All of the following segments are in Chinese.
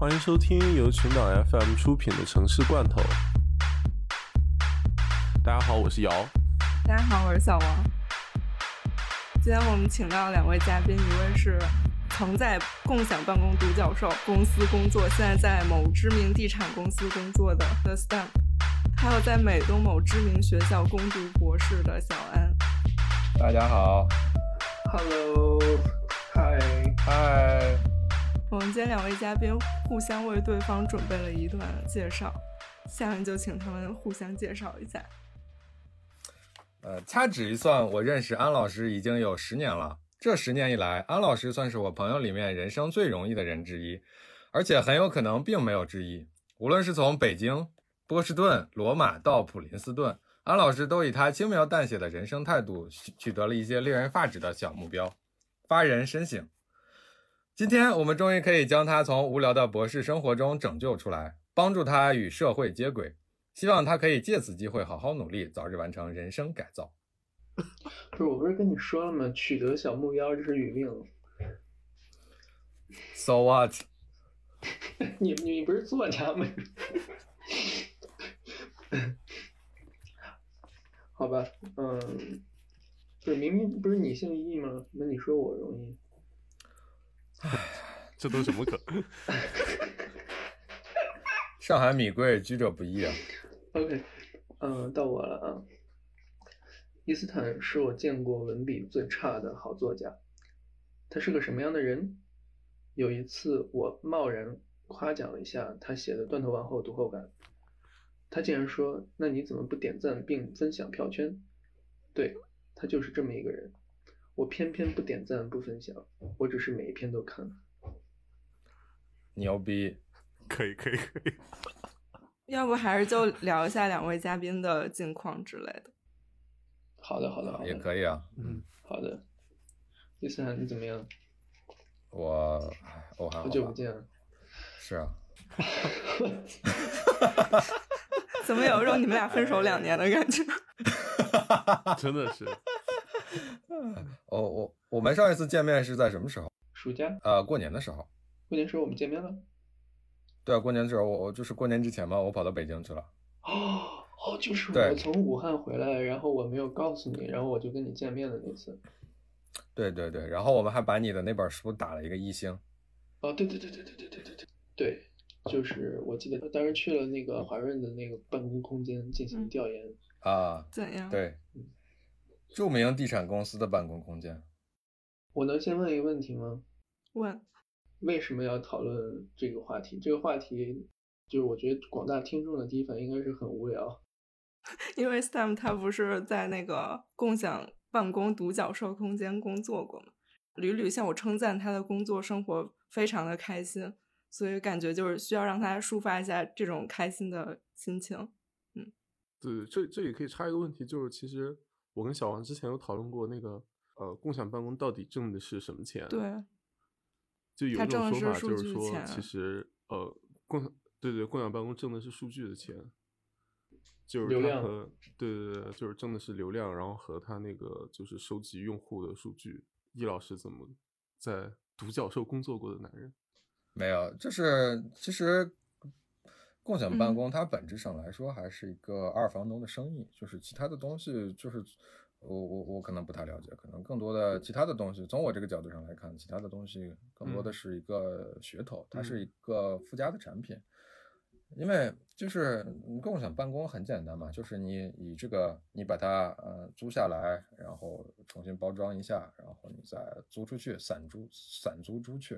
欢迎收听由群岛 FM 出品的《城市罐头》。大家好，我是姚。大家好，我是小王。今天我们请到两位嘉宾，一位是曾在共享办公独角兽公司工作，现在在某知名地产公司工作的 The Stamp，还有在美东某知名学校攻读博士的小安。大家好，Hello，嗨嗨。我们今天两位嘉宾互相为对方准备了一段介绍，下面就请他们互相介绍一下。呃，掐指一算，我认识安老师已经有十年了。这十年以来，安老师算是我朋友里面人生最容易的人之一，而且很有可能并没有之一。无论是从北京、波士顿、罗马到普林斯顿，安老师都以他轻描淡写的人生态度，取得了一些令人发指的小目标，发人深省。今天我们终于可以将他从无聊的博士生活中拯救出来，帮助他与社会接轨。希望他可以借此机会好好努力，早日完成人生改造。不是，我不是跟你说了吗？取得小目标，就是语命。So what？你你不是作家吗？好吧，嗯，不是明明不是你姓易吗？那你说我容易？唉，这都什么梗？上海米贵，居者不易啊。OK，嗯，到我了啊。伊斯坦是我见过文笔最差的好作家。他是个什么样的人？有一次我贸然夸奖了一下他写的《断头王后》读后感，他竟然说：“那你怎么不点赞并分享票圈？”对他就是这么一个人。我偏偏不点赞不分享，我只是每一篇都看。牛逼，可以可以可以。要不还是就聊一下两位嘉宾的近况之类的。好的好的好的，也可以啊。嗯，好的。第三，你怎么样？我我还好。好久不见。是啊。怎么有一种你们俩分手两年的感觉？真的是。哦，我我们上一次见面是在什么时候？暑假？呃，过年的时候。过年时候我们见面了。对啊，过年的时候我我就是过年之前嘛，我跑到北京去了。哦哦，就是我从武汉回来，然后我没有告诉你，然后我就跟你见面的那次。对对对，然后我们还把你的那本书打了一个一星。哦，对对对对对对对对对，对，就是我记得当时去了那个华润的那个办公空间进行调研啊，怎样？对。著名地产公司的办公空间，我能先问一个问题吗？问，为什么要讨论这个话题？这个话题就是我觉得广大听众的第一反应应该是很无聊，因为 Sam 他不是在那个共享办公独角兽空间工作过吗？屡屡向我称赞他的工作生活非常的开心，所以感觉就是需要让他抒发一下这种开心的心情。嗯，对，这这也可以插一个问题，就是其实。我跟小王之前有讨论过那个，呃，共享办公到底挣的是什么钱？对，就有一种说法就是说，其实呃，共对对共享办公挣的是数据的钱，就是流量和对对对，就是挣的是流量，然后和他那个就是收集用户的数据。易老师怎么在独角兽工作过的男人？没有，就是其实。共享办公，它本质上来说还是一个二房东的生意，就是其他的东西，就是我我我可能不太了解，可能更多的其他的东西，从我这个角度上来看，其他的东西更多的是一个噱头，它是一个附加的产品。因为就是共享办公很简单嘛，就是你以这个你把它呃租下来，然后重新包装一下，然后你再租出去，散租散租出去，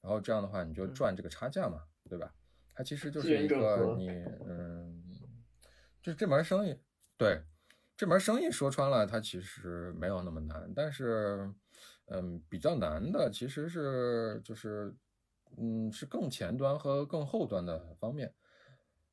然后这样的话你就赚这个差价嘛，对吧？它其实就是一个你，嗯，就是这门生意，对，这门生意说穿了，它其实没有那么难，但是，嗯，比较难的其实是就是，嗯，是更前端和更后端的方面。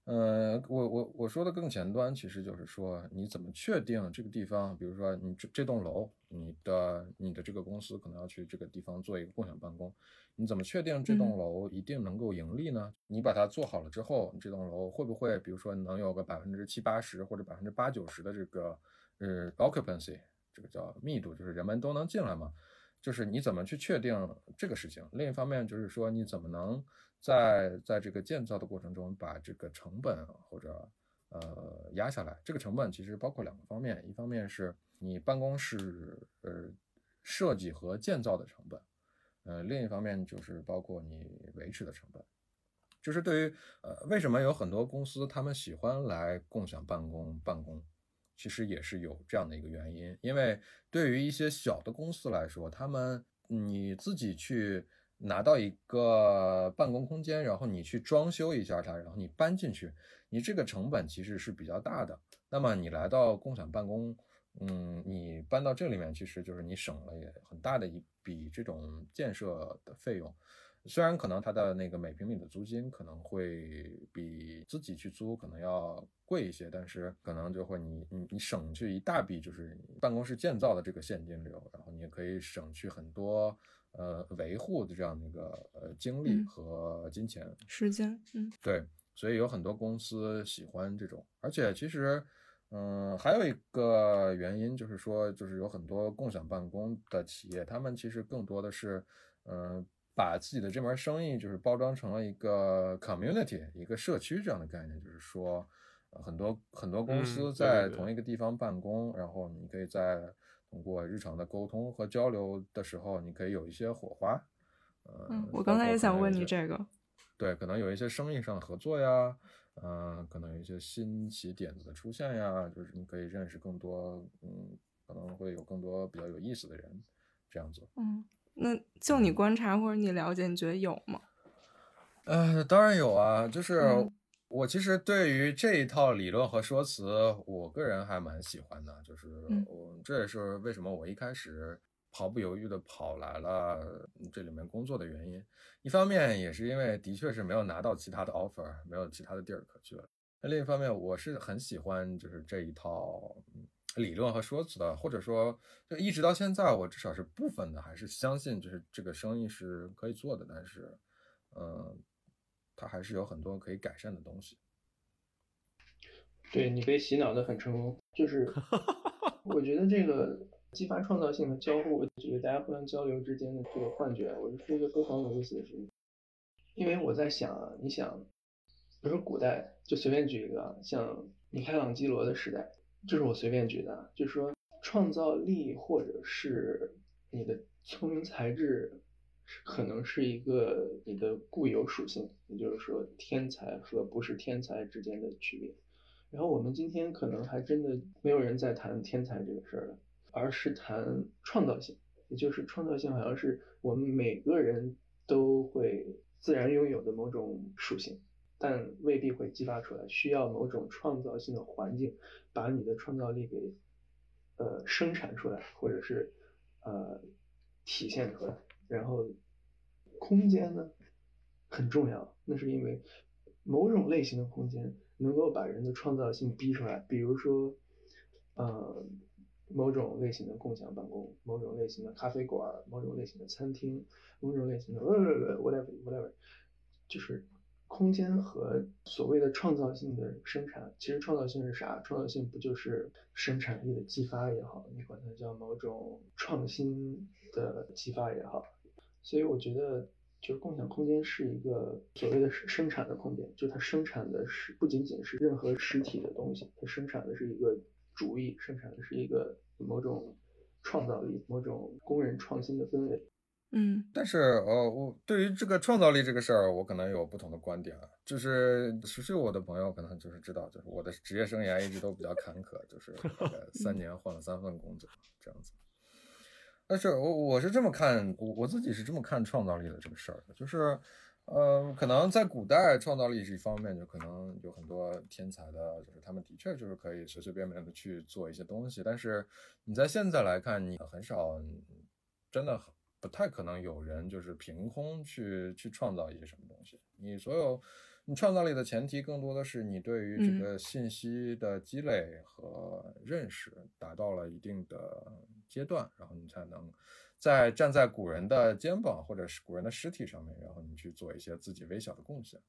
嗯，我我我说的更前端，其实就是说你怎么确定这个地方，比如说你这这栋楼，你的你的这个公司可能要去这个地方做一个共享办公，你怎么确定这栋楼一定能够盈利呢？你把它做好了之后，这栋楼会不会，比如说能有个百分之七八十或者百分之八九十的这个呃 occupancy，这个叫密度，就是人们都能进来嘛？就是你怎么去确定这个事情；另一方面就是说你怎么能在在这个建造的过程中把这个成本或者呃压下来。这个成本其实包括两个方面，一方面是你办公室呃设计和建造的成本，呃另一方面就是包括你维持的成本。就是对于呃，为什么有很多公司他们喜欢来共享办公办公，其实也是有这样的一个原因。因为对于一些小的公司来说，他们你自己去拿到一个办公空间，然后你去装修一下它，然后你搬进去，你这个成本其实是比较大的。那么你来到共享办公，嗯，你搬到这里面，其实就是你省了也很大的一笔这种建设的费用。虽然可能它的那个每平米的租金可能会比自己去租可能要贵一些，但是可能就会你你你省去一大笔就是办公室建造的这个现金流，然后你也可以省去很多呃维护的这样的一个呃精力和金钱时间。嗯，对，所以有很多公司喜欢这种，而且其实嗯还有一个原因就是说，就是有很多共享办公的企业，他们其实更多的是嗯。把自己的这门生意就是包装成了一个 community，一个社区这样的概念，就是说，很多很多公司在同一个地方办公，然后你可以在通过日常的沟通和交流的时候，你可以有一些火花。嗯，我刚才也想问你这个。对，可能有一些生意上的合作呀，嗯，可能有一些新奇点子的出现呀，就是你可以认识更多，嗯，可能会有更多比较有意思的人，这样子。嗯。那就你观察或者你了解，你觉得有吗？呃，当然有啊。就是我其实对于这一套理论和说辞，我个人还蛮喜欢的。就是我这也是为什么我一开始毫不犹豫的跑来了这里面工作的原因。一方面也是因为的确是没有拿到其他的 offer，没有其他的地儿可去了。那另一方面，我是很喜欢就是这一套。理论和说辞的，或者说，就一直到现在，我至少是部分的，还是相信，就是这个生意是可以做的，但是，嗯，它还是有很多可以改善的东西。对你被洗脑的很成功，就是 我觉得这个激发创造性的交互，这个大家互相交流之间的这个幻觉，我是说一个非常有意思的事情。因为我在想啊，你想，比如说古代，就随便举一个，像米开朗基罗的时代。这是我随便举的，就是说创造力或者是你的聪明才智，可能是一个你的固有属性，也就是说天才和不是天才之间的区别。然后我们今天可能还真的没有人在谈天才这个事儿了，而是谈创造性，也就是创造性好像是我们每个人都会自然拥有的某种属性。但未必会激发出来，需要某种创造性的环境，把你的创造力给呃生产出来，或者是呃体现出来。然后空间呢很重要，那是因为某种类型的空间能够把人的创造性逼出来。比如说呃某种类型的共享办公，某种类型的咖啡馆，某种类型的餐厅，某种类型的 whatever whatever，就是。空间和所谓的创造性的生产，其实创造性是啥？创造性不就是生产力的激发也好，你管它叫某种创新的激发也好。所以我觉得，就是共享空间是一个所谓的生产的空间，就它生产的是不仅仅是任何实体的东西，它生产的是一个主意，生产的是一个某种创造力、某种工人创新的氛围。嗯，但是呃，我对于这个创造力这个事儿，我可能有不同的观点啊。就是熟悉我的朋友可能就是知道，就是我的职业生涯一直都比较坎坷，就是 三年换了三份工作这样子。但是我我是这么看，我我自己是这么看创造力的这个事儿的，就是呃，可能在古代创造力是一方面，就可能有很多天才的，就是他们的确就是可以随随便便的去做一些东西。但是你在现在来看，你很少真的很。不太可能有人就是凭空去去创造一些什么东西。你所有你创造力的前提，更多的是你对于这个信息的积累和认识达到了一定的阶段，然后你才能在站在古人的肩膀或者是古人的尸体上面，然后你去做一些自己微小的贡献。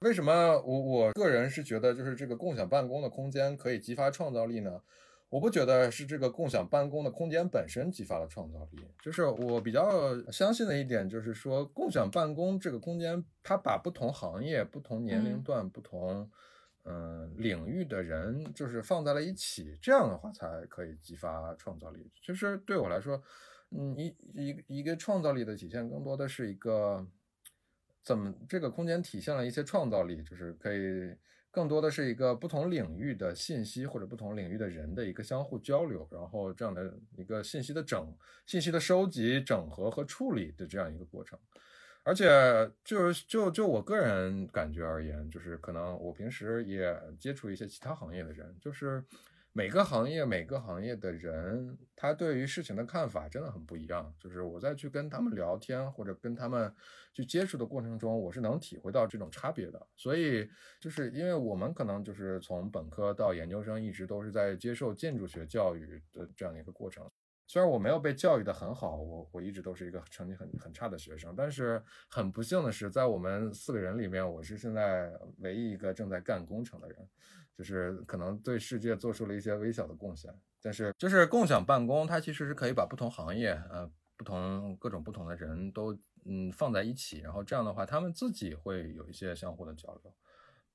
为什么我我个人是觉得就是这个共享办公的空间可以激发创造力呢？我不觉得是这个共享办公的空间本身激发了创造力，就是我比较相信的一点，就是说共享办公这个空间，它把不同行业、不同年龄段、不同嗯领域的人，就是放在了一起，这样的话才可以激发创造力。其实对我来说，嗯，一一一个创造力的体现，更多的是一个怎么这个空间体现了一些创造力，就是可以。更多的是一个不同领域的信息或者不同领域的人的一个相互交流，然后这样的一个信息的整、信息的收集、整合和处理的这样一个过程。而且就是就就我个人感觉而言，就是可能我平时也接触一些其他行业的人，就是。每个行业，每个行业的人，他对于事情的看法真的很不一样。就是我在去跟他们聊天或者跟他们去接触的过程中，我是能体会到这种差别的。所以，就是因为我们可能就是从本科到研究生，一直都是在接受建筑学教育的这样一个过程。虽然我没有被教育的很好，我我一直都是一个成绩很很差的学生，但是很不幸的是，在我们四个人里面，我是现在唯一一个正在干工程的人。就是可能对世界做出了一些微小的贡献，但是就是共享办公，它其实是可以把不同行业、呃，不同各种不同的人都嗯放在一起，然后这样的话，他们自己会有一些相互的交流。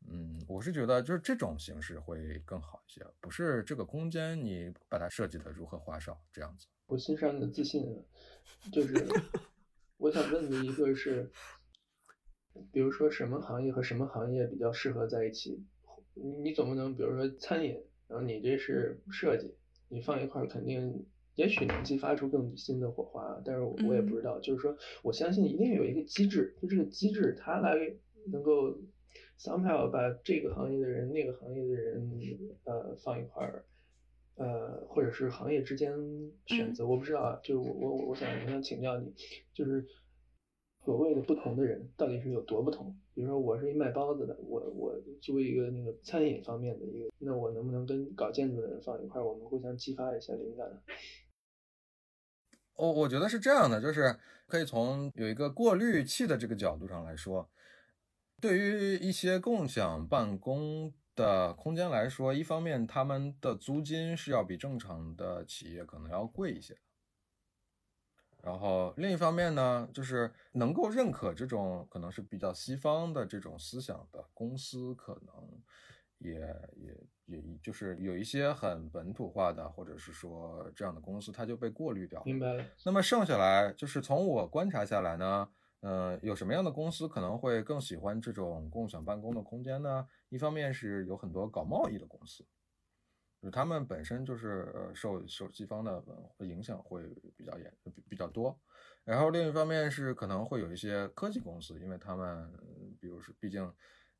嗯，我是觉得就是这种形式会更好一些，不是这个空间你把它设计的如何花哨这样子。我欣赏你的自信，就是 我想问你一个是，比如说什么行业和什么行业比较适合在一起？你你总不能，比如说餐饮，然后你这是设计，你放一块儿肯定，也许能激发出更新的火花，但是我也不知道，就是说，我相信一定有一个机制，就这个机制它来能够 somehow 把这个行业的人、那个行业的人，呃，放一块儿，呃，或者是行业之间选择，我不知道啊，就是我我我想我想请教你，就是。所谓的不同的人到底是有多不同？比如说，我是一卖包子的，我我作为一个那个餐饮方面的一个，那我能不能跟搞建筑的人放一块儿，我们互相激发一下灵感？我我觉得是这样的，就是可以从有一个过滤器的这个角度上来说，对于一些共享办公的空间来说，一方面他们的租金是要比正常的企业可能要贵一些。然后另一方面呢，就是能够认可这种可能是比较西方的这种思想的公司，可能也也也就是有一些很本土化的，或者是说这样的公司，它就被过滤掉。明白了。那么剩下来就是从我观察下来呢，呃，有什么样的公司可能会更喜欢这种共享办公的空间呢？一方面是有很多搞贸易的公司。就是他们本身就是呃受受西方的影响会比较严比比较多，然后另一方面是可能会有一些科技公司，因为他们比如是毕竟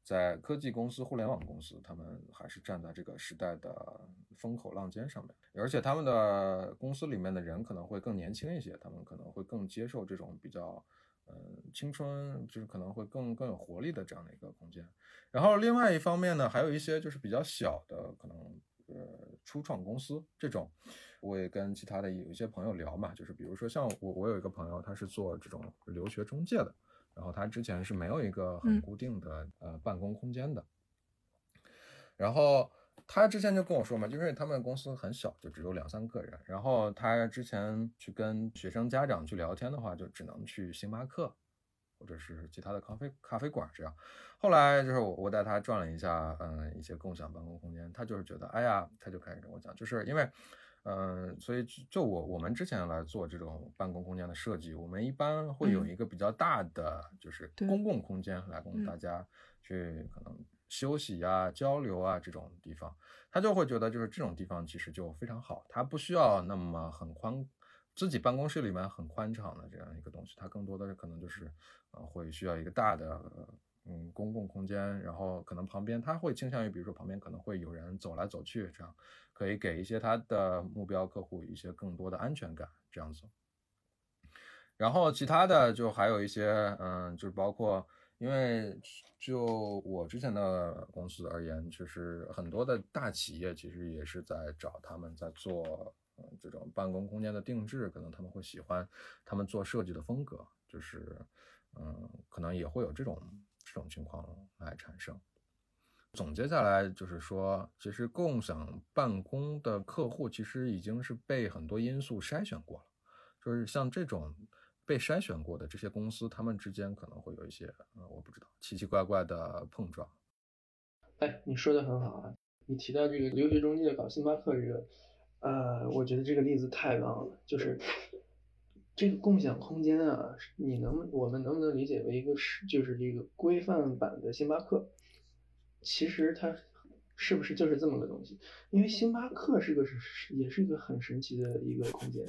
在科技公司、互联网公司，他们还是站在这个时代的风口浪尖上面，而且他们的公司里面的人可能会更年轻一些，他们可能会更接受这种比较嗯青春，就是可能会更更有活力的这样的一个空间。然后另外一方面呢，还有一些就是比较小的可能。呃，初创公司这种，我也跟其他的有一些朋友聊嘛，就是比如说像我，我有一个朋友，他是做这种留学中介的，然后他之前是没有一个很固定的呃办公空间的，然后他之前就跟我说嘛，就是他们公司很小，就只有两三个人，然后他之前去跟学生家长去聊天的话，就只能去星巴克。或者是其他的咖啡咖啡馆这样，后来就是我我带他转了一下，嗯，一些共享办公空间，他就是觉得，哎呀，他就开始跟我讲，就是因为，嗯，所以就我我们之前来做这种办公空间的设计，我们一般会有一个比较大的就是公共空间来供大家去可能休息呀、交流啊这种地方，他就会觉得就是这种地方其实就非常好，他不需要那么很宽。自己办公室里面很宽敞的这样一个东西，他更多的可能就是，呃，会需要一个大的，嗯，公共空间，然后可能旁边他会倾向于，比如说旁边可能会有人走来走去，这样可以给一些他的目标客户一些更多的安全感，这样子。然后其他的就还有一些，嗯，就是包括，因为就我之前的公司而言，就是很多的大企业其实也是在找他们在做。这种办公空间的定制，可能他们会喜欢他们做设计的风格，就是，嗯，可能也会有这种这种情况来产生。总结下来就是说，其实共享办公的客户其实已经是被很多因素筛选过了，就是像这种被筛选过的这些公司，他们之间可能会有一些，呃，我不知道奇奇怪怪的碰撞。哎，你说的很好啊！你提到这个留学中介搞星巴克这个，呃，我觉得这个例子太棒了。就是这个共享空间啊，你能我们能不能理解为一个是就是这个规范版的星巴克？其实它是不是就是这么个东西？因为星巴克是个是也是一个很神奇的一个空间，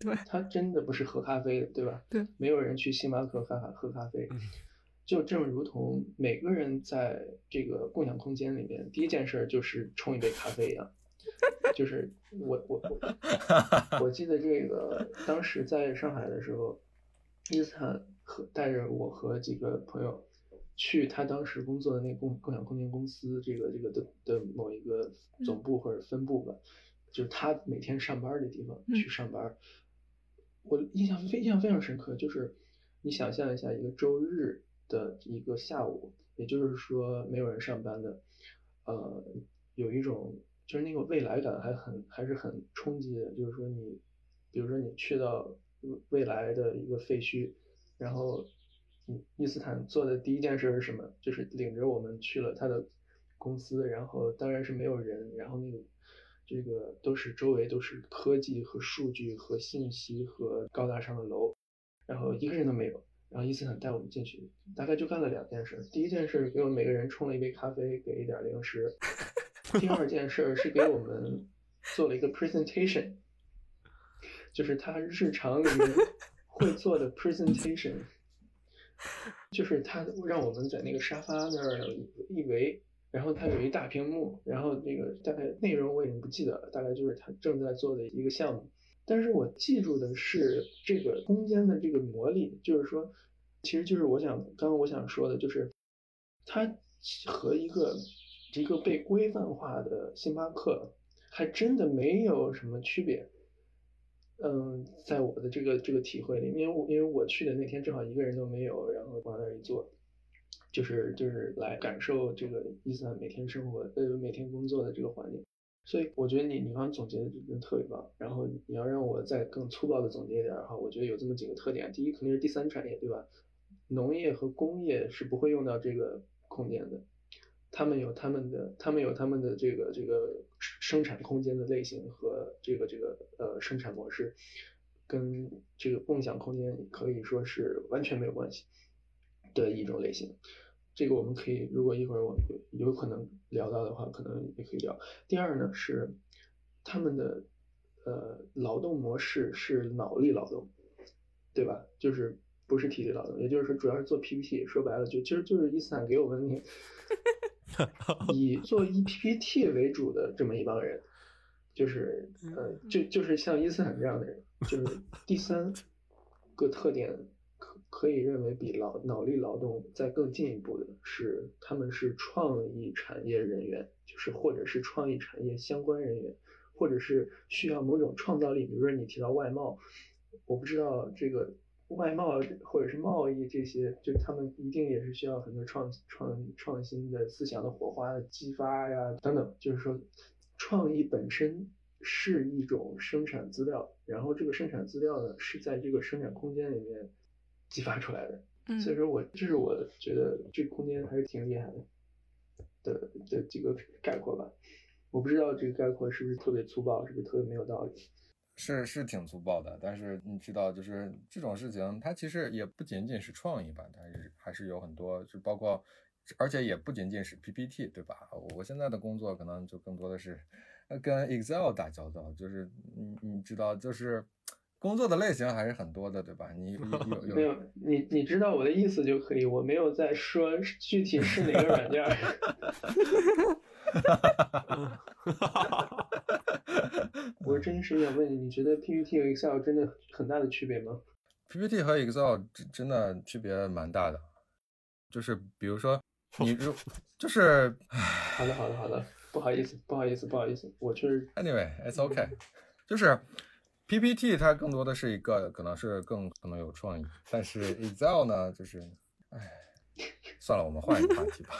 对，他真的不是喝咖啡的，对吧？对，没有人去星巴克喝咖喝咖啡，就正如同每个人在这个共享空间里面，第一件事就是冲一杯咖啡一样。就是我我我 我记得这个当时在上海的时候，伊斯坦和带着我和几个朋友。去他当时工作的那共共享空间公司，这个这个的的某一个总部或者分部吧，就是他每天上班的地方去上班。我印象非印象非常深刻，就是你想象一下一个周日的一个下午，也就是说没有人上班的，呃，有一种就是那个未来感还很还是很冲击的，就是说你，比如说你去到未来的一个废墟，然后。伊斯坦做的第一件事是什么？就是领着我们去了他的公司，然后当然是没有人，然后那个这个都是周围都是科技和数据和信息和高大上的楼，然后一个人都没有。然后伊斯坦带我们进去，大概就干了两件事。第一件事给我们每个人冲了一杯咖啡，给一点零食。第二件事是给我们做了一个 presentation，就是他日常里面会做的 presentation。就是他让我们在那个沙发那儿一围，然后他有一大屏幕，然后那个大概内容我已经不记得了，大概就是他正在做的一个项目。但是我记住的是这个空间的这个魔力，就是说，其实就是我想刚刚我想说的，就是它和一个一个被规范化的星巴克还真的没有什么区别。嗯，在我的这个这个体会里，因为我因为我去的那天正好一个人都没有，然后往那儿一坐，就是就是来感受这个伊斯兰每天生活呃每天工作的这个环境，所以我觉得你你刚刚总结的真的特别棒。然后你要让我再更粗暴的总结一点哈，我觉得有这么几个特点：第一，肯定是第三产业，对吧？农业和工业是不会用到这个空间的。他们有他们的，他们有他们的这个这个生产空间的类型和这个这个呃生产模式，跟这个共享空间可以说是完全没有关系的一种类型。这个我们可以，如果一会儿我们有可能聊到的话，可能也可以聊。第二呢是他们的呃劳动模式是脑力劳动，对吧？就是不是体力劳动，也就是说主要是做 PPT。说白了就其实就是伊斯坦给我们那。以做 E PPT 为主的这么一帮人，就是呃，就就是像伊斯坦这样的人，就是第三个特点可以认为比劳脑力劳动再更进一步的是，他们是创意产业人员，就是或者是创意产业相关人员，或者是需要某种创造力，比如说你提到外贸，我不知道这个。外贸或者是贸易这些，就他们一定也是需要很多创创创新的思想的火花的激发呀，等等。就是说，创意本身是一种生产资料，然后这个生产资料呢是在这个生产空间里面激发出来的。所以说我这是我觉得这个空间还是挺厉害的的的几个概括吧。我不知道这个概括是不是特别粗暴，是不是特别没有道理。是是挺粗暴的，但是你知道，就是这种事情，它其实也不仅仅是创意吧，它是还是有很多，就包括，而且也不仅仅是 PPT，对吧？我现在的工作可能就更多的是，跟 Excel 打交道，就是你你知道，就是工作的类型还是很多的，对吧？你有 有没有？你你知道我的意思就可以，我没有在说具体是哪个软件。我真实想问你，你觉得 PPT 和 Excel 真的很大的区别吗？PPT 和 Excel 真真的区别蛮大的，就是比如说你如 就是，好的好的好的，不好意思不好意思不好意思，我确实 Anyway，it's OK，就是 PPT 它更多的是一个可能是更可能有创意，但是 Excel 呢就是，哎，算了，我们换一个话题吧。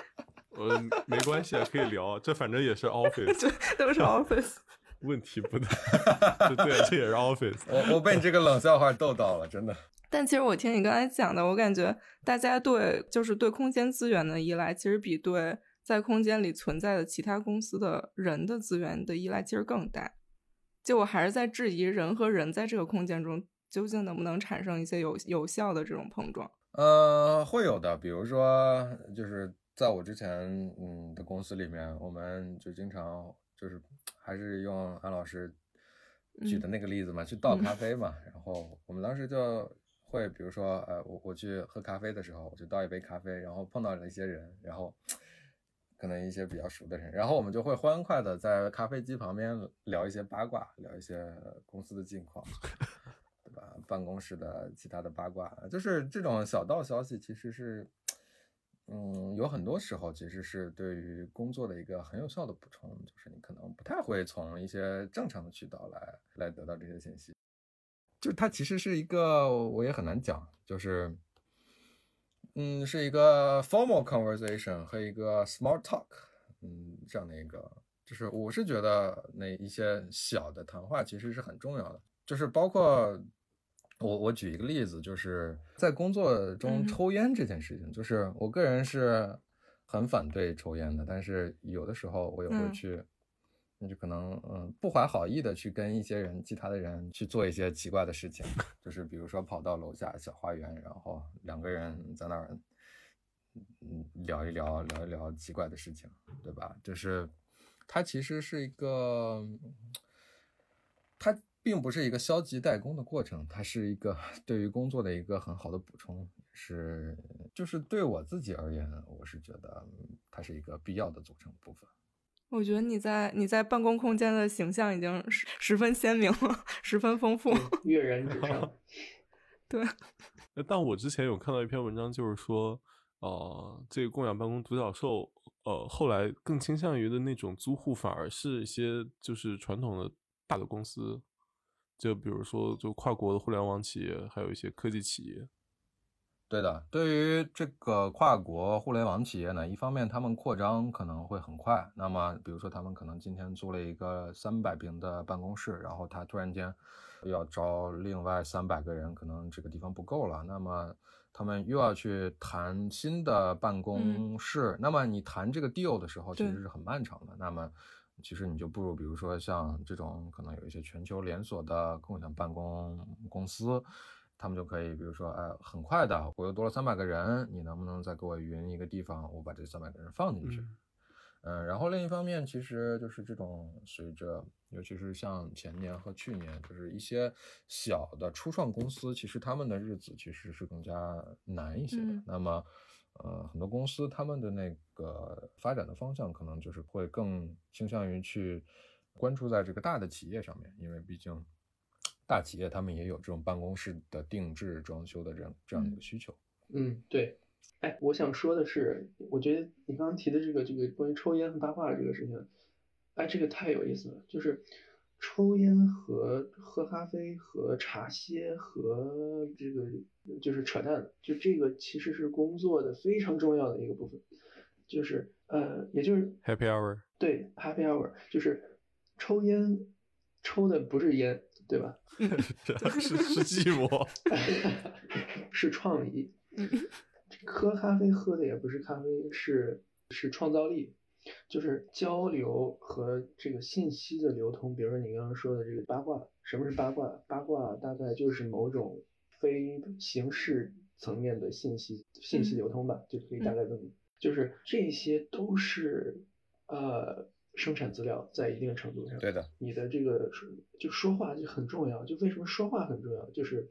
呃，没关系啊，可以聊，这反正也是 office，对，都是 office。问题不大。对，这也是 office。我我被你这个冷笑话逗到了，真的。但其实我听你刚才讲的，我感觉大家对就是对空间资源的依赖，其实比对在空间里存在的其他公司的人的资源的依赖其实更大。就我还是在质疑人和人在这个空间中究竟能不能产生一些有有效的这种碰撞。呃，会有的，比如说就是在我之前嗯的公司里面，我们就经常就是还是用安老师举的那个例子嘛，去倒咖啡嘛，然后我们当时就会比如说呃我我去喝咖啡的时候，我就倒一杯咖啡，然后碰到了一些人，然后。可能一些比较熟的人，然后我们就会欢快的在咖啡机旁边聊一些八卦，聊一些公司的近况，对吧？办公室的其他的八卦，就是这种小道消息，其实是，嗯，有很多时候其实是对于工作的一个很有效的补充，就是你可能不太会从一些正常的渠道来来得到这些信息，就它其实是一个，我也很难讲，就是。嗯，是一个 formal conversation 和一个 smart talk，嗯，这样的一个，就是我是觉得那一些小的谈话其实是很重要的，就是包括我我举一个例子，就是在工作中抽烟这件事情，就是我个人是很反对抽烟的，但是有的时候我也会去。你就可能嗯不怀好意的去跟一些人其他的人去做一些奇怪的事情，就是比如说跑到楼下小花园，然后两个人在那儿嗯聊一聊聊一聊奇怪的事情，对吧？就是它其实是一个，它并不是一个消极怠工的过程，它是一个对于工作的一个很好的补充，是就是对我自己而言，我是觉得它是一个必要的组成部分。我觉得你在你在办公空间的形象已经十十分鲜明了，十分丰富，跃然纸上。对。但我之前有看到一篇文章，就是说，呃，这个共享办公独角兽，呃，后来更倾向于的那种租户，反而是一些就是传统的大的公司，就比如说就跨国的互联网企业，还有一些科技企业。对的，对于这个跨国互联网企业呢，一方面他们扩张可能会很快。那么，比如说他们可能今天租了一个三百平的办公室，然后他突然间要招另外三百个人，可能这个地方不够了。那么他们又要去谈新的办公室。那么你谈这个 deal 的时候，其实是很漫长的。那么其实你就不如，比如说像这种可能有一些全球连锁的共享办公公司。他们就可以，比如说，呃，很快的，我又多了三百个人，你能不能再给我匀一个地方，我把这三百个人放进去？嗯，然后另一方面，其实就是这种随着，尤其是像前年和去年，就是一些小的初创公司，其实他们的日子其实是更加难一些的。那么，呃，很多公司他们的那个发展的方向，可能就是会更倾向于去关注在这个大的企业上面，因为毕竟。大企业他们也有这种办公室的定制装修的这样这样的一个需求。嗯，对。哎，我想说的是，我觉得你刚刚提的这个这个关于抽烟和八卦这个事情，哎，这个太有意思了。就是抽烟和喝咖啡和茶歇和这个就是扯淡，就这个其实是工作的非常重要的一个部分。就是呃，也就是 Happy Hour。对，Happy Hour 就是抽烟，抽的不是烟。对吧？是是寂寞，是创意。喝咖啡喝的也不是咖啡，是是创造力，就是交流和这个信息的流通。比如说你刚刚说的这个八卦，什么是八卦？八卦大概就是某种非形式层面的信息信息流通吧，就可以大概这么，就是这些都是呃。生产资料在一定程度上，对的，你的这个说就说话就很重要。就为什么说话很重要？就是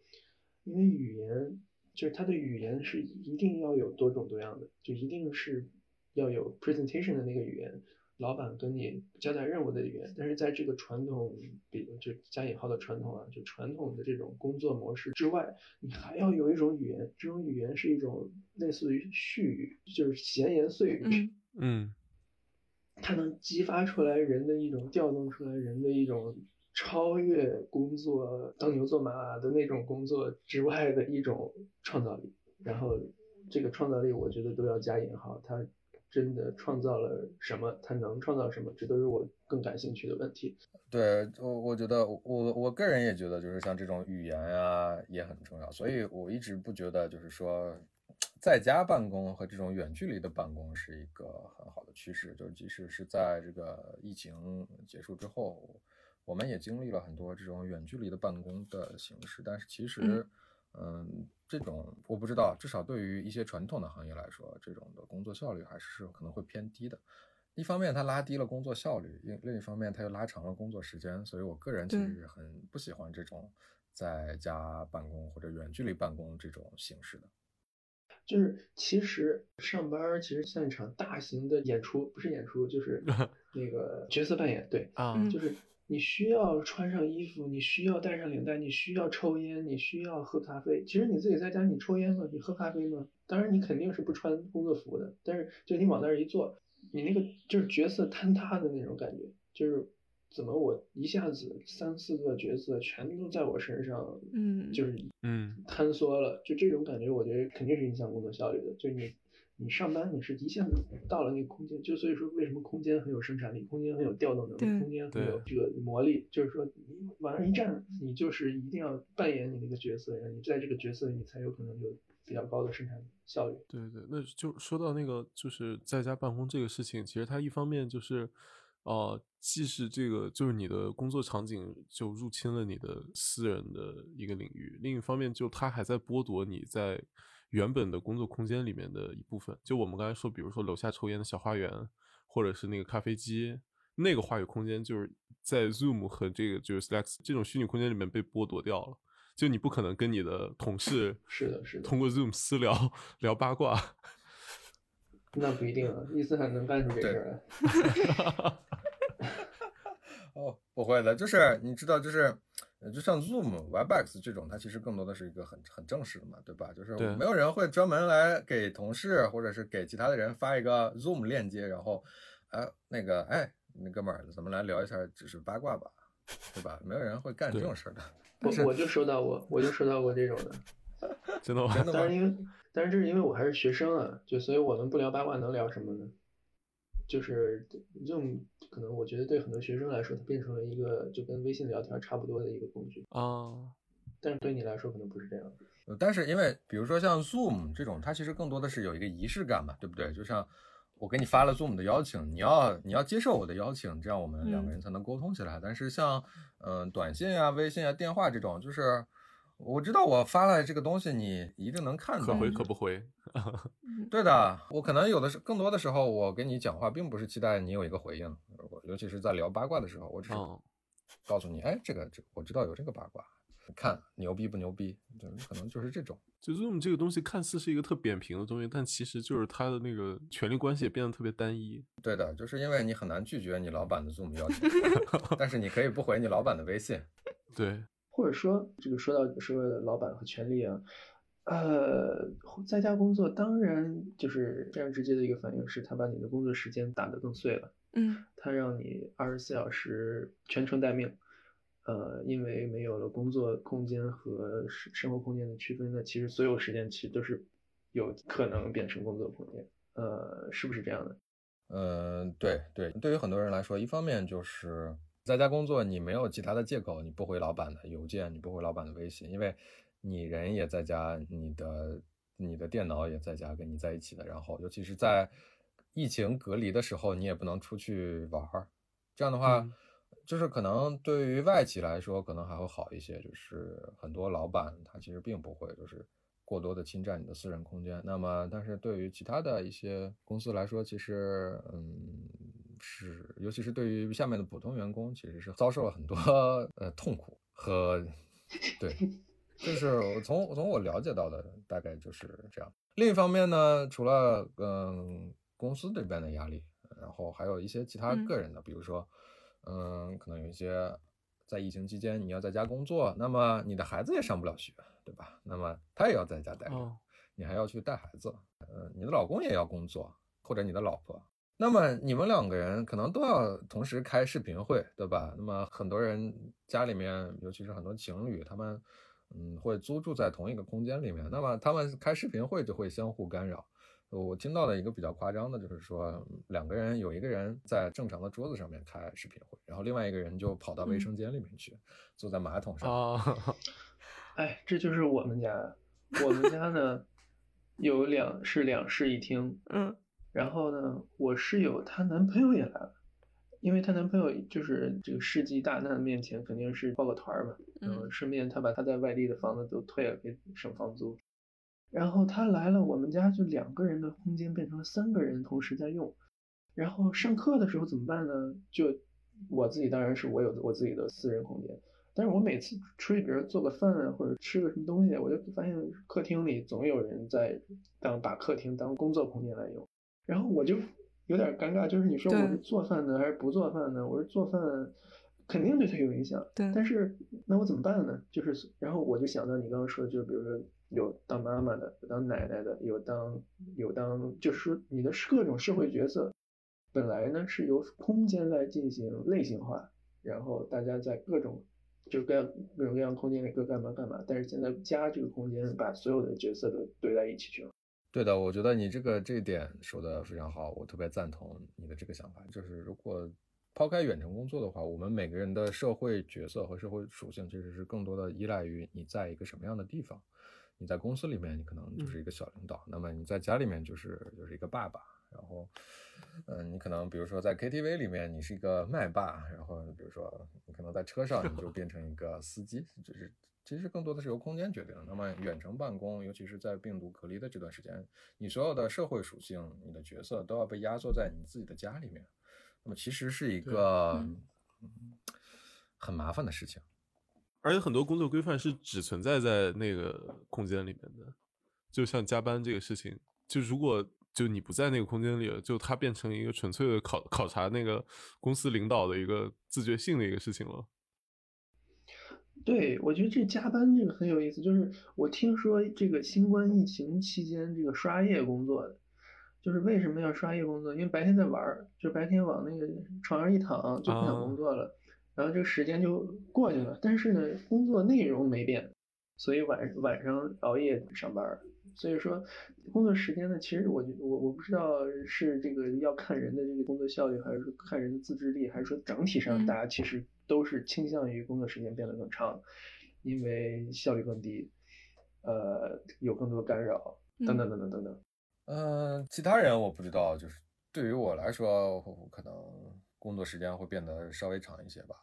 因为语言，就是它的语言是一定要有多种多样的，就一定是要有 presentation 的那个语言，老板跟你交代任务的语言。但是在这个传统，比如就加引号的传统啊，就传统的这种工作模式之外，你还要有一种语言，这种语言是一种类似于絮语，就是闲言碎语。嗯。它能激发出来人的一种调动出来人的一种超越工作当牛做马的那种工作之外的一种创造力，然后这个创造力我觉得都要加引号，它真的创造了什么，它能创造什么，这都是我更感兴趣的问题。对我，我觉得我我个人也觉得，就是像这种语言呀也很重要，所以我一直不觉得就是说。在家办公和这种远距离的办公是一个很好的趋势，就是即使是在这个疫情结束之后，我们也经历了很多这种远距离的办公的形式。但是其实，嗯，这种我不知道，至少对于一些传统的行业来说，这种的工作效率还是可能会偏低的。一方面它拉低了工作效率，另另一方面它又拉长了工作时间。所以我个人其实很不喜欢这种在家办公或者远距离办公这种形式的。就是其实上班其实像一场大型的演出，不是演出就是 那个角色扮演，对啊，就是你需要穿上衣服，你需要戴上领带，你需要抽烟，你需要喝咖啡。其实你自己在家，你抽烟吗？你喝咖啡吗？当然你肯定是不穿工作服的，但是就你往那儿一坐，你那个就是角色坍塌的那种感觉，就是。怎么我一下子三四个角色全都在我身上，嗯，就是嗯坍缩了，就这种感觉，我觉得肯定是影响工作效率的。就你你上班你是一下子到了那个空间，就所以说为什么空间很有生产力，空间很有调动能力，空间很有这个魔力，就是说你往上一站，你就是一定要扮演你那个角色，然后你在这个角色你才有可能有比较高的生产效率。对对，那就说到那个就是在家办公这个事情，其实它一方面就是。哦，既是这个，就是你的工作场景就入侵了你的私人的一个领域；另一方面，就它还在剥夺你在原本的工作空间里面的一部分。就我们刚才说，比如说楼下抽烟的小花园，或者是那个咖啡机，那个话语空间就是在 Zoom 和这个就是 Slack 这种虚拟空间里面被剥夺掉了。就你不可能跟你的同事 是的，是的，通过 Zoom 私聊聊八卦。那不一定啊，伊斯坦能干出这事儿来。哦，不会的，就是你知道，就是就像 Zoom、Webex 这种，它其实更多的是一个很很正式的嘛，对吧？就是没有人会专门来给同事或者是给其他的人发一个 Zoom 链接，然后，哎，那个，哎，那哥们儿，咱们来聊一下，只是八卦吧，对吧？没有人会干这种事儿的。我我就收到过，我就收到过这种的，真的吗？真的吗？但是因为，但是这是因为我还是学生啊，就所以我们不聊八卦能聊什么呢？就是这种可能，我觉得对很多学生来说，它变成了一个就跟微信聊天差不多的一个工具啊。但是对你来说可能不是这样。但是因为比如说像 Zoom 这种，它其实更多的是有一个仪式感嘛，对不对？就像我给你发了 Zoom 的邀请，你要你要接受我的邀请，这样我们两个人才能沟通起来。但是像嗯短信啊、微信啊、电话这种，就是我知道我发了这个东西，你一定能看到，可回可不回。对的，我可能有的是更多的时候，我跟你讲话，并不是期待你有一个回应，尤其是在聊八卦的时候，我只是告诉你，哎，这个这我知道有这个八卦，看牛逼不牛逼，就可能就是这种。就 Zoom 这个东西看似是一个特扁平的东西，但其实就是它的那个权力关系也变得特别单一。对的，就是因为你很难拒绝你老板的 Zoom 邀请，但是你可以不回你老板的微信。对，或者说这个说到说老板和权力啊。呃，在家工作当然就是非常直接的一个反应，是他把你的工作时间打得更碎了。嗯，他让你二十四小时全程待命。呃，因为没有了工作空间和生生活空间的区分，那其实所有时间其实都是有可能变成工作空间。呃，是不是这样的？嗯，对对，对于很多人来说，一方面就是在家工作，你没有其他的借口，你不回老板的邮件，你不回老板的微信，因为。你人也在家，你的你的电脑也在家，跟你在一起的。然后，尤其是在疫情隔离的时候，你也不能出去玩儿。这样的话，就是可能对于外企来说，可能还会好一些。就是很多老板他其实并不会就是过多的侵占你的私人空间。那么，但是对于其他的一些公司来说，其实嗯是，尤其是对于下面的普通员工，其实是遭受了很多呃痛苦和对。就是从从我了解到的大概就是这样。另一方面呢，除了嗯公司这边的压力，然后还有一些其他个人的，比如说嗯可能有一些在疫情期间你要在家工作，那么你的孩子也上不了学，对吧？那么他也要在家待着，你还要去带孩子，嗯，你的老公也要工作，或者你的老婆，那么你们两个人可能都要同时开视频会，对吧？那么很多人家里面，尤其是很多情侣，他们。嗯，会租住在同一个空间里面，那么他们开视频会就会相互干扰。我听到的一个比较夸张的，就是说两个人有一个人在正常的桌子上面开视频会，然后另外一个人就跑到卫生间里面去，坐在马桶上。啊，哎，这就是我们家，我们家呢有两是两室一厅，嗯然后呢，我室友她男朋友也来了，因为她男朋友就是这个世纪大难面前肯定是抱个团儿嘛，然后嗯顺便他把他在外地的房子都退了，给省房租。然后他来了，我们家就两个人的空间变成了三个人同时在用。然后上课的时候怎么办呢？就我自己当然是我有我自己的私人空间，但是我每次出去，比如做个饭啊，或者吃个什么东西，我就发现客厅里总有人在当把客厅当工作空间来用，然后我就有点尴尬，就是你说我是做饭呢还是不做饭呢？我是做饭，肯定对他有影响，对但是那我怎么办呢？就是然后我就想到你刚刚说的，就是比如说有当妈妈的，有当奶奶的，有当有当，就是你的各种社会角色，本来呢是由空间来进行类型化，然后大家在各种就是各各种各样空间里各干嘛干嘛，但是现在家这个空间把所有的角色都堆在一起去了。对的，我觉得你这个这一点说的非常好，我特别赞同你的这个想法。就是如果抛开远程工作的话，我们每个人的社会角色和社会属性其实是更多的依赖于你在一个什么样的地方。你在公司里面，你可能就是一个小领导；那么你在家里面就是就是一个爸爸。然后，嗯，你可能比如说在 KTV 里面，你是一个麦霸；然后比如说你可能在车上，你就变成一个司机，就是其实更多的是由空间决定的。那么远程办公，尤其是在病毒隔离的这段时间，你所有的社会属性、你的角色都要被压缩在你自己的家里面。那么其实是一个很麻烦的事情。而且很多工作规范是只存在在那个空间里面的，就像加班这个事情，就如果就你不在那个空间里了，就它变成一个纯粹的考考察那个公司领导的一个自觉性的一个事情了。对，我觉得这加班这个很有意思，就是我听说这个新冠疫情期间这个刷夜工作的，就是为什么要刷夜工作？因为白天在玩儿，就白天往那个床上一躺就不想工作了，然后这个时间就过去了。但是呢，工作内容没变，所以晚晚上熬夜上班儿。所以说，工作时间呢，其实我我我不知道是这个要看人的这个工作效率，还是说看人的自制力，还是说整体上嗯大家其实都是倾向于工作时间变得更长，因为效率更低，呃，有更多干扰，等等等等等等。嗯，其他人我不知道，就是对于我来说，我可能工作时间会变得稍微长一些吧。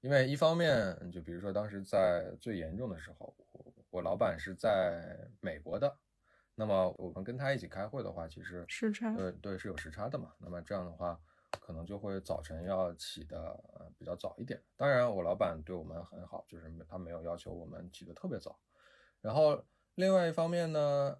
因为一方面，就比如说当时在最严重的时候，我我老板是在美国的，那么我们跟他一起开会的话，其实时差对对是有时差的嘛。那么这样的话，可能就会早晨要起的比较早一点。当然，我老板对我们很好，就是他没有要求我们起得特别早。然后另外一方面呢，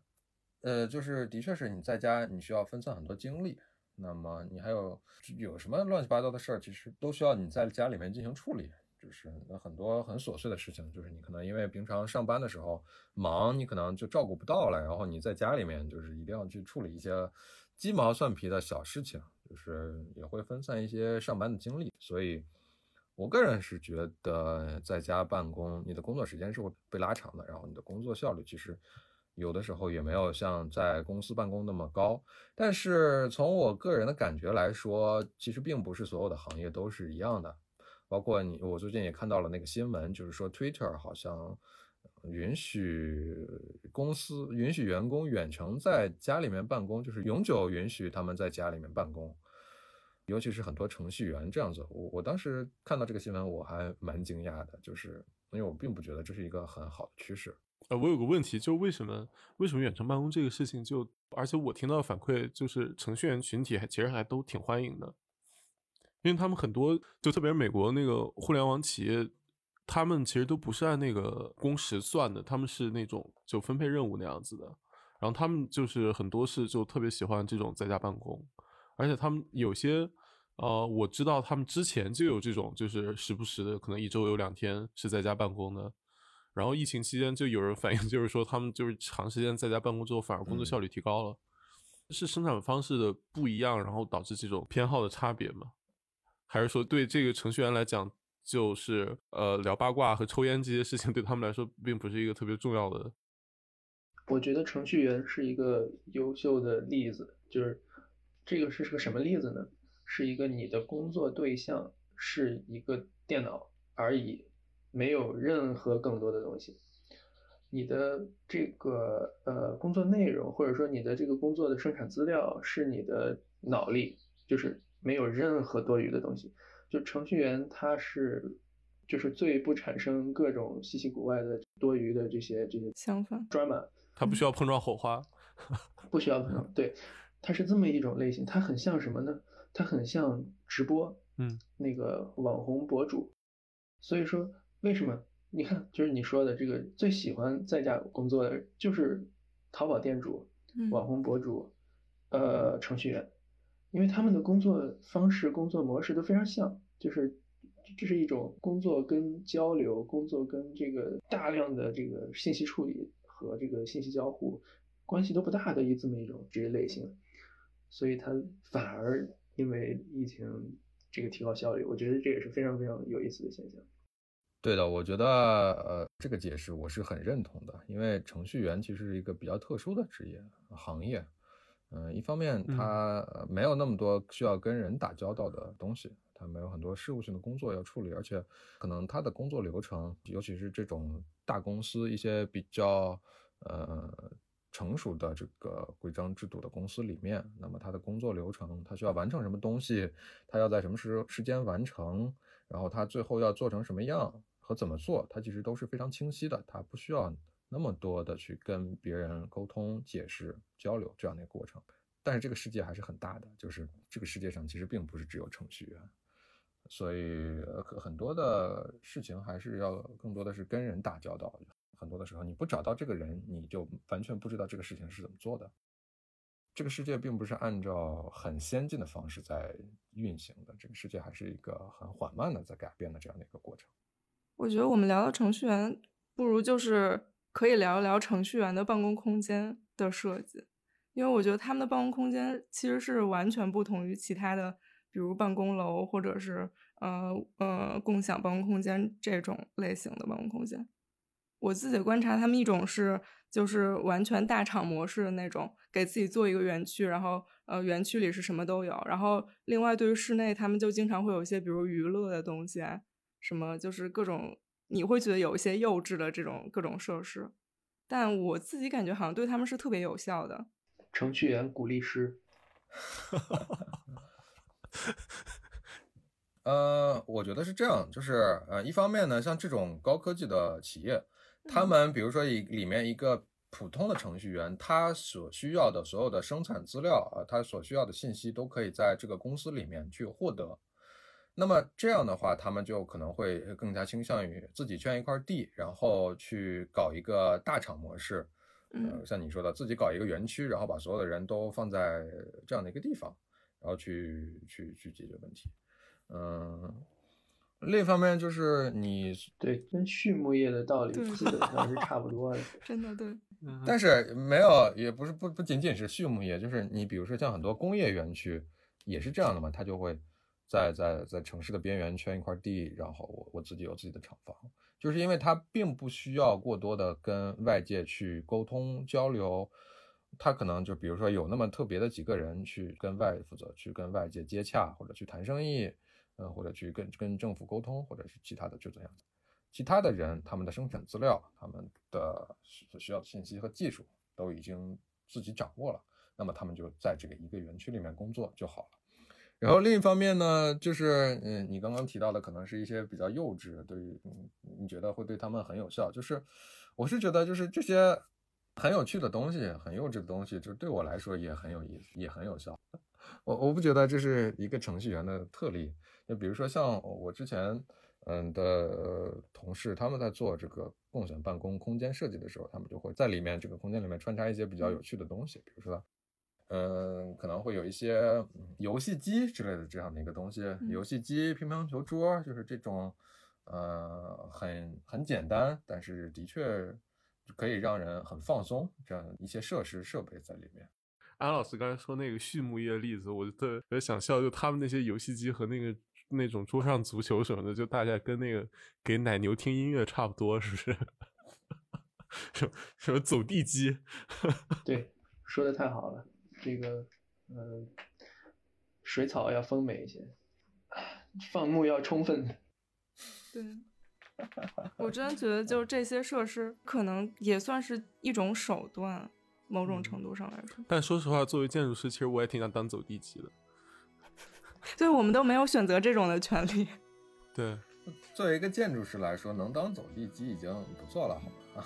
呃，就是的确是你在家你需要分散很多精力，那么你还有有什么乱七八糟的事儿，其实都需要你在家里面进行处理。就是那很多很琐碎的事情，就是你可能因为平常上班的时候忙，你可能就照顾不到了，然后你在家里面就是一定要去处理一些鸡毛蒜皮的小事情，就是也会分散一些上班的精力。所以，我个人是觉得在家办公，你的工作时间是会被拉长的，然后你的工作效率其实有的时候也没有像在公司办公那么高。但是从我个人的感觉来说，其实并不是所有的行业都是一样的。包括你，我最近也看到了那个新闻，就是说 Twitter 好像允许公司允许员工远程在家里面办公，就是永久允许他们在家里面办公，尤其是很多程序员这样子。我我当时看到这个新闻，我还蛮惊讶的，就是因为我并不觉得这是一个很好的趋势。呃，我有个问题，就为什么为什么远程办公这个事情就，而且我听到反馈就是程序员群体还其实还都挺欢迎的。因为他们很多，就特别是美国那个互联网企业，他们其实都不是按那个工时算的，他们是那种就分配任务那样子的。然后他们就是很多是就特别喜欢这种在家办公，而且他们有些，呃，我知道他们之前就有这种，就是时不时的可能一周有两天是在家办公的。然后疫情期间就有人反映，就是说他们就是长时间在家办公之后，反而工作效率提高了，是生产方式的不一样，然后导致这种偏好的差别吗？还是说对这个程序员来讲，就是呃聊八卦和抽烟这些事情对他们来说并不是一个特别重要的？我觉得程序员是一个优秀的例子，就是这个是是个什么例子呢？是一个你的工作对象是一个电脑而已，没有任何更多的东西。你的这个呃工作内容，或者说你的这个工作的生产资料是你的脑力，就是没有任何多余的东西。就程序员他是就是最不产生各种稀奇古怪的多余的这些这些想法 drama，他不需要碰撞火花，不需要碰撞。对，他是这么一种类型，他很像什么呢？他很像直播，嗯，那个网红博主。所以说，为什么？你看，就是你说的这个最喜欢在家工作的，就是淘宝店主、嗯网红博主、呃程序员，因为他们的工作方式、工作模式都非常像，就是这是一种工作跟交流、工作跟这个大量的这个信息处理和这个信息交互关系都不大的一这么一种职业类型，所以它反而因为疫情这个提高效率，我觉得这也是非常非常有意思的现象。对的，我觉得呃这个解释我是很认同的，因为程序员其实是一个比较特殊的职业行业。嗯、一方面他呃没有那么多需要跟人打交道的东西，他没有很多事务性的工作要处理，而且可能他的工作流程，尤其是这种大公司一些比较呃成熟的这个规章制度的公司里面，那么他的工作流程，他需要完成什么东西，他要在什么时时间完成，然后他最后要做成什么样和怎么做，他其实都是非常清晰的，他不需要那么多的去跟别人沟通、解释、交流这样的一个过程。但是这个世界还是很大的，就是这个世界上其实并不是只有程序员，所以很多的事情还是要更多的是跟人打交道。很多的时候你不找到这个人，你就完全不知道这个事情是怎么做的。这个世界并不是按照很先进的方式在运行的，这个世界还是一个很缓慢的在改变的这样的一个过程。我觉得我们聊到程序员，不如就是可以聊一聊程序员的办公空间的设计，因为我觉得他们的办公空间其实是完全不同于其他的，比如办公楼或者是呃呃共享办公空间这种类型的办公空间。我自己观察，他们一种是就是完全大厂模式的那种，给自己做一个园区，然后呃园区里是什么都有。然后另外对于室内，他们就经常会有一些比如娱乐的东西啊，什么就是各种你会觉得有一些幼稚的这种各种设施，但我自己感觉好像对他们是特别有效的。程序员鼓励师，呃，我觉得是这样，就是呃，一方面呢，像这种高科技的企业，他们比如说以里面一个普通的程序员，他所需要的所有的生产资料啊，他所需要的信息都可以在这个公司里面去获得。那么这样的话，他们就可能会更加倾向于自己圈一块地，然后去搞一个大厂模式。呃，嗯像你说的，自己搞一个园区，然后把所有的人都放在这样的一个地方，然后去去去解决问题。嗯，另一方面就是你，对，跟畜牧业的道理基本上是 差不多的。真的对，嗯但是没有，也不是不不仅仅是畜牧业，就是你比如说像很多工业园区也是这样的嘛，它就会在在在城市的边缘圈一块地，然后我我自己有自己的厂房，就是因为它并不需要过多的跟外界去沟通交流，它可能就比如说有那么特别的几个人去跟外负责去跟外界接洽或者去谈生意，呃或者去跟跟政府沟通或者是其他的就这样子。其他的人，他们的生产资料、他们的所需要的信息和技术都已经自己掌握了，那么他们就在这个一个园区里面工作就好了。然后另一方面呢，就是嗯，你刚刚提到的可能是一些比较幼稚，对于，你觉得会对他们很有效。就是我是觉得，就是这些很有趣的东西、很幼稚的东西，就对我来说也很有意思，也很有效。我我不觉得这是一个程序员的特例。就比如说像我之前嗯的同事，他们在做这个共享办公空间设计的时候，他们就会在里面这个空间里面穿插一些比较有趣的东西，比如说。嗯，可能会有一些嗯游戏机之类的这样的一个东西，游戏机、乒乓球桌，就是这种，呃，很很简单，但是的确可以让人很放松，这样一些设施设备在里面。安老师刚才说那个畜牧业的例子，我就特别想笑，就他们那些游戏机和那个那种桌上足球什么的，就大概跟那个给奶牛听音乐差不多，是不是？什么什么走地鸡？对，说的太好了。这个，呃，水草要丰美一些，放牧要充分。对，我真的觉得，就这些设施可能也算是一种手段，某种程度上来说。但说实话，作为建筑师，其实我也挺想当走地鸡的。对，我们都没有选择这种的权利。对，作为一个建筑师来说，能当走地鸡已经不错了，好吗？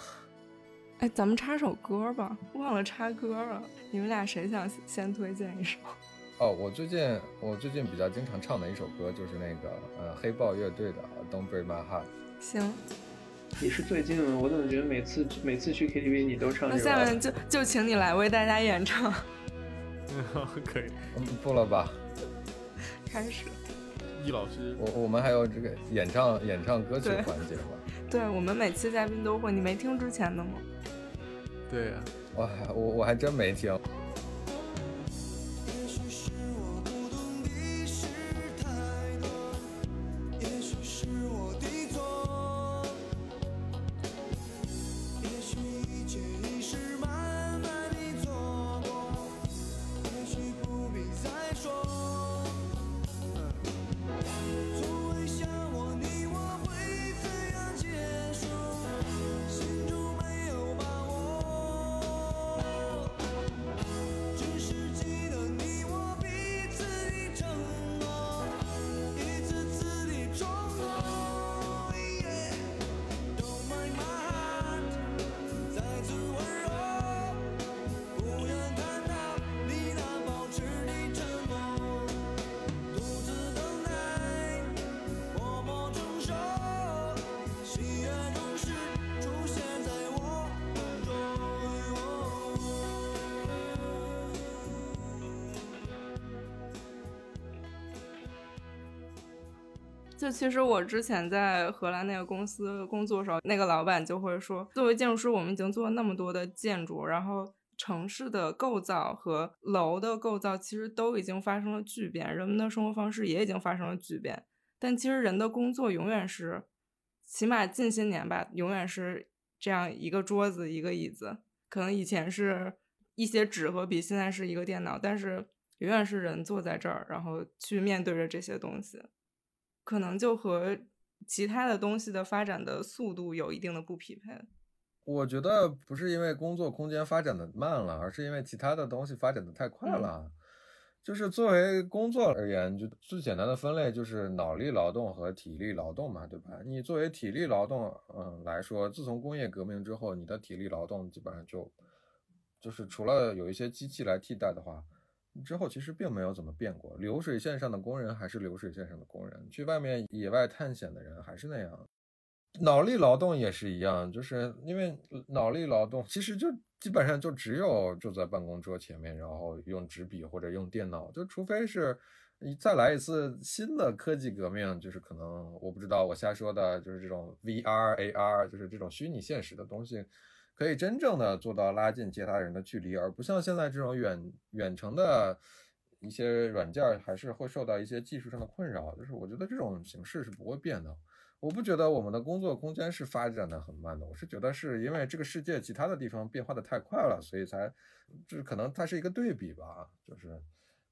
哎，咱们插首歌吧，忘了插歌了。你们俩谁想先推荐一首？哦，我最近我最近比较经常唱的一首歌就是那个呃黑豹乐队的《Don't Break My Heart》。行，你是最近吗？我怎么觉得每次每次去 KTV 你都唱这那下面就就请你来为大家演唱。嗯，可以。嗯，不了吧？开始。易老师，我我们还有这个演唱演唱歌曲环节吧？对，我们每期嘉宾都会。你没听之前的吗？对呀，哇，我我还真没听。就其实我之前在荷兰那个公司工作的时候，那个老板就会说，作为建筑师，我们已经做了那么多的建筑，然后城市的构造和楼的构造其实都已经发生了巨变，人们的生活方式也已经发生了巨变，但其实人的工作永远是，起码近些年吧，永远是这样一个桌子一个椅子，可能以前是一些纸和笔，现在是一个电脑，但是永远是人坐在这儿，然后去面对着这些东西。可能就和其他的东西的发展的速度有一定的不匹配。我觉得不是因为工作空间发展的慢了，而是因为其他的东西发展的太快了。就是作为工作而言，就最简单的分类就是脑力劳动和体力劳动嘛，对吧？你作为体力劳动，嗯来说，自从工业革命之后，你的体力劳动基本上就就是除了有一些机器来替代的话。之后其实并没有怎么变过，流水线上的工人还是流水线上的工人，去外面野外探险的人还是那样，脑力劳动也是一样，就是因为脑力劳动其实就基本上就只有坐在办公桌前面，然后用纸笔或者用电脑，就除非是再来一次新的科技革命，就是可能我不知道我瞎说的，就是这种 VR、AR，就是这种虚拟现实的东西。可以真正的做到拉近其他人的距离，而不像现在这种远远程的一些软件，还是会受到一些技术上的困扰。就是我觉得这种形式是不会变的。我不觉得我们的工作空间是发展的很慢的，我是觉得是因为这个世界其他的地方变化的太快了，所以才就是可能它是一个对比吧，就是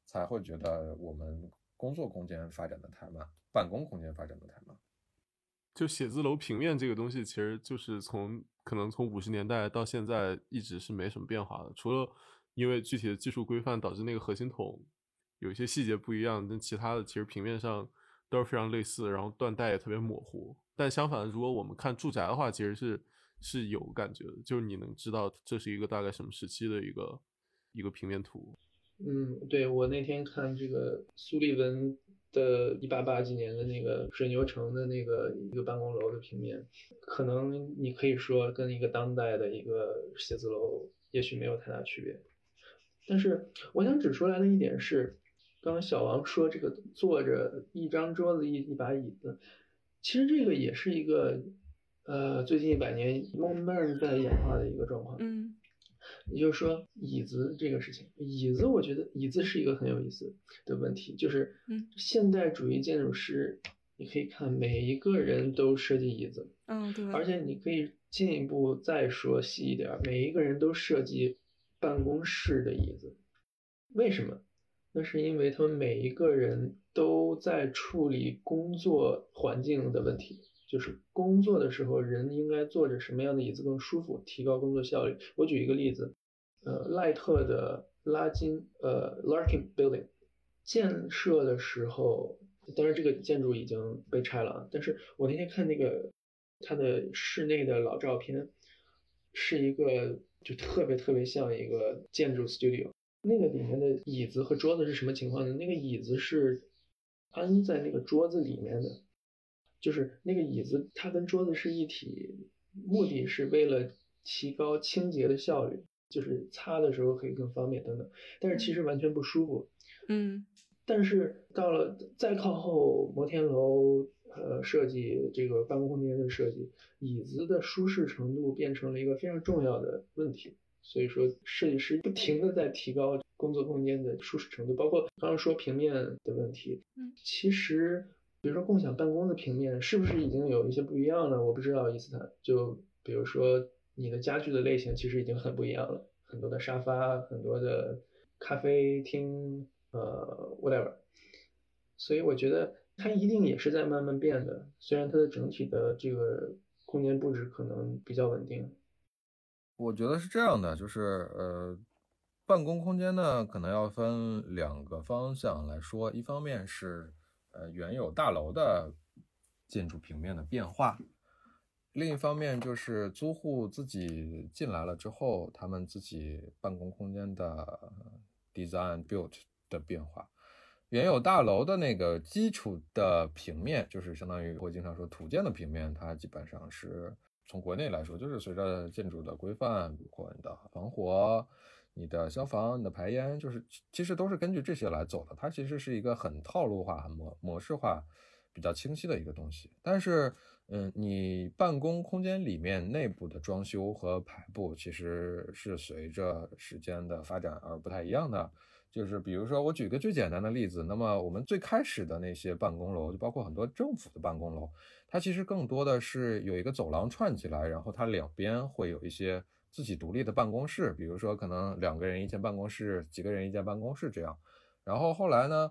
才会觉得我们工作空间发展的太慢，办公空间发展的太慢。就写字楼平面这个东西，其实就是从。可能从五十年代到现在一直是没什么变化的，除了因为具体的技术规范导致那个核心筒有一些细节不一样，但其他的其实平面上都是非常类似，然后断代也特别模糊。但相反，如果我们看住宅的话，其实是是有感觉的，就是你能知道这是一个大概什么时期的一个一个平面图。嗯，对我那天看这个苏利文。的一八八几年的那个水牛城的那个一个办公楼的平面，可能你可以说跟一个当代的一个写字楼也许没有太大区别。但是我想指出来的一点是，刚刚小王说这个坐着一张桌子一一把椅子，其实这个也是一个呃最近一百年慢慢在演化的一个状况。嗯。也就是说，椅子这个事情，椅子，我觉得椅子是一个很有意思的问题，就是，嗯，现代主义建筑师你可以看每一个人都设计椅子，嗯，对，而且你可以进一步再说细一点，每一个人都设计办公室的椅子，为什么？那是因为他们每一个人都在处理工作环境的问题，就是工作的时候人应该坐着什么样的椅子更舒服，提高工作效率。我举一个例子，呃，赖特的拉金，呃，Larkin Building 建设的时候，当然这个建筑已经被拆了啊，但是我那天看那个它的室内的老照片，是一个就特别特别像一个建筑 studio。那个里面的椅子和桌子是什么情况呢？那个椅子是安在那个桌子里面的，就是那个椅子它跟桌子是一体，目的是为了提高清洁的效率，就是擦的时候可以更方便等等。但是其实完全不舒服。嗯。但是到了再靠后摩天楼，呃，设计这个办公空间的设计，椅子的舒适程度变成了一个非常重要的问题。所以说，设计师不停的在提高工作空间的舒适程度，包括刚刚说平面的问题。嗯，其实，比如说共享办公的平面，是不是已经有一些不一样呢？我不知道，伊斯坦。就比如说你的家具的类型，其实已经很不一样了，很多的沙发，很多的咖啡厅，呃，whatever。所以我觉得它一定也是在慢慢变的，虽然它的整体的这个空间布置可能比较稳定。我觉得是这样的，就是呃，办公空间呢，可能要分两个方向来说。一方面是呃原有大楼的建筑平面的变化，另一方面就是租户自己进来了之后，他们自己办公空间的 design built 的变化。原有大楼的那个基础的平面，就是相当于我经常说土建的平面，它基本上是。从国内来说，就是随着建筑的规范，包括你的防火、你的消防、你的排烟，就是其实都是根据这些来走的。它其实是一个很套路化、很模模式化、比较清晰的一个东西。但是，嗯，你办公空间里面内部的装修和排布，其实是随着时间的发展而不太一样的。就是比如说，我举个最简单的例子，那么我们最开始的那些办公楼，就包括很多政府的办公楼，它其实更多的是有一个走廊串起来，然后它两边会有一些自己独立的办公室，比如说可能两个人一间办公室，几个人一间办公室这样。然后后来呢，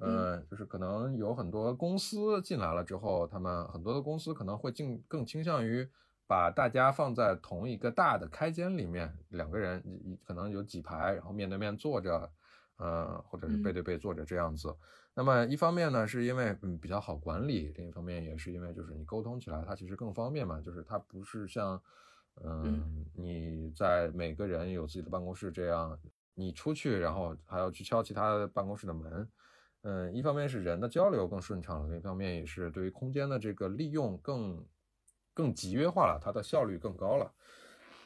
嗯，就是可能有很多公司进来了之后，他们很多的公司可能会进更倾向于把大家放在同一个大的开间里面，两个人可能有几排，然后面对面坐着。呃，或者是背对背坐着这样子，那么一方面呢，是因为嗯比较好管理，另一方面也是因为就是你沟通起来它其实更方便嘛，就是它不是像嗯。你在每个人有自己的办公室这样，你出去然后还要去敲其他办公室的门，嗯，一方面是人的交流更顺畅了，另一方面也是对于空间的这个利用更更集约化了，它的效率更高了。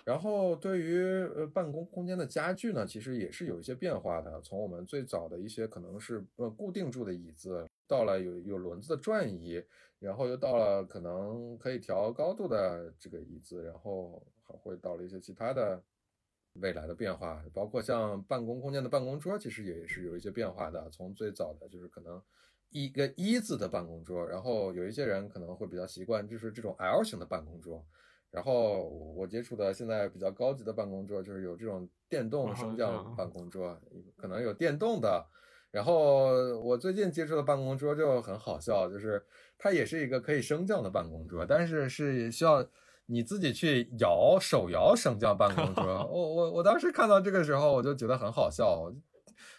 然后对于呃办公空间的家具呢，其实也是有一些变化的。从我们最早的一些可能是呃固定住的椅子，到了有有轮子的转椅，然后又到了可能可以调高度的这个椅子，然后还会到了一些其他的未来的变化，包括像办公空间的办公桌，其实也是有一些变化的。从最早的就是可能一个一字的办公桌，然后有一些人可能会比较习惯就是这种 L 型的办公桌。然后我接触的现在比较高级的办公桌，就是有这种电动升降办公桌，可能有电动的。然后我最近接触的办公桌就很好笑，就是它也是一个可以升降的办公桌，但是是需要你自己去摇手摇升降办公桌。我我我当时看到这个时候，我就觉得很好笑，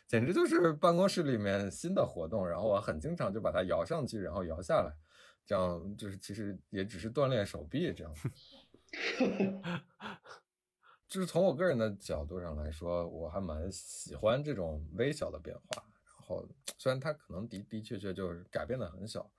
简直就是办公室里面新的活动。然后我很经常就把它摇上去，然后摇下来，这样就是其实也只是锻炼手臂这样。就是从我个人的角度上来说，我还蛮喜欢这种微小的变化。然后虽然它可能的的确确就是改变的很小，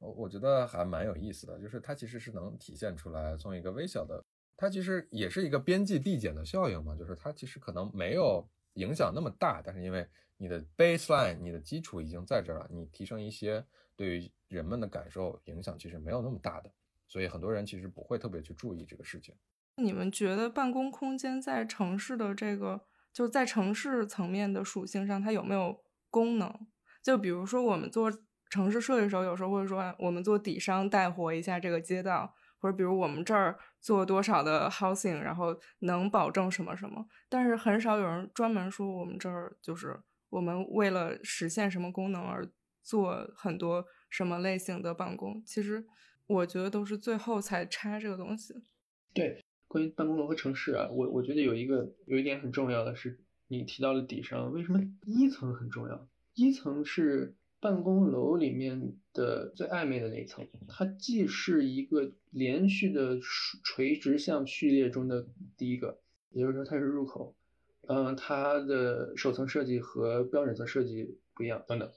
我我觉得还蛮有意思的。就是它其实是能体现出来，从一个微小的，它其实也是一个边际递减的效应嘛。就是它其实可能没有影响那么大，但是因为你的 baseline，你的基础已经在这儿了，你提升一些，对于人们的感受影响其实没有那么大的。所以很多人其实不会特别去注意这个事情。你们觉得办公空间在城市的这个，就在城市层面的属性上，它有没有功能？就比如说我们做城市设计的时候，有时候会说我们做底商带活一下这个街道，或者比如我们这儿做多少的 housing，然后能保证什么什么，但是很少有人专门说我们这儿就是我们为了实现什么功能而做很多什么类型的办公。其实我觉得都是最后才拆这个东西。对，关于办公楼和城市啊，我我觉得有一个有一点很重要的是，你提到了底商，为什么一层很重要？一层是。办公楼里面的最暧昧的那一层，它既是一个连续的垂直向序列中的第一个，也就是说它是入口，嗯，它的首层设计和标准层设计不一样等等，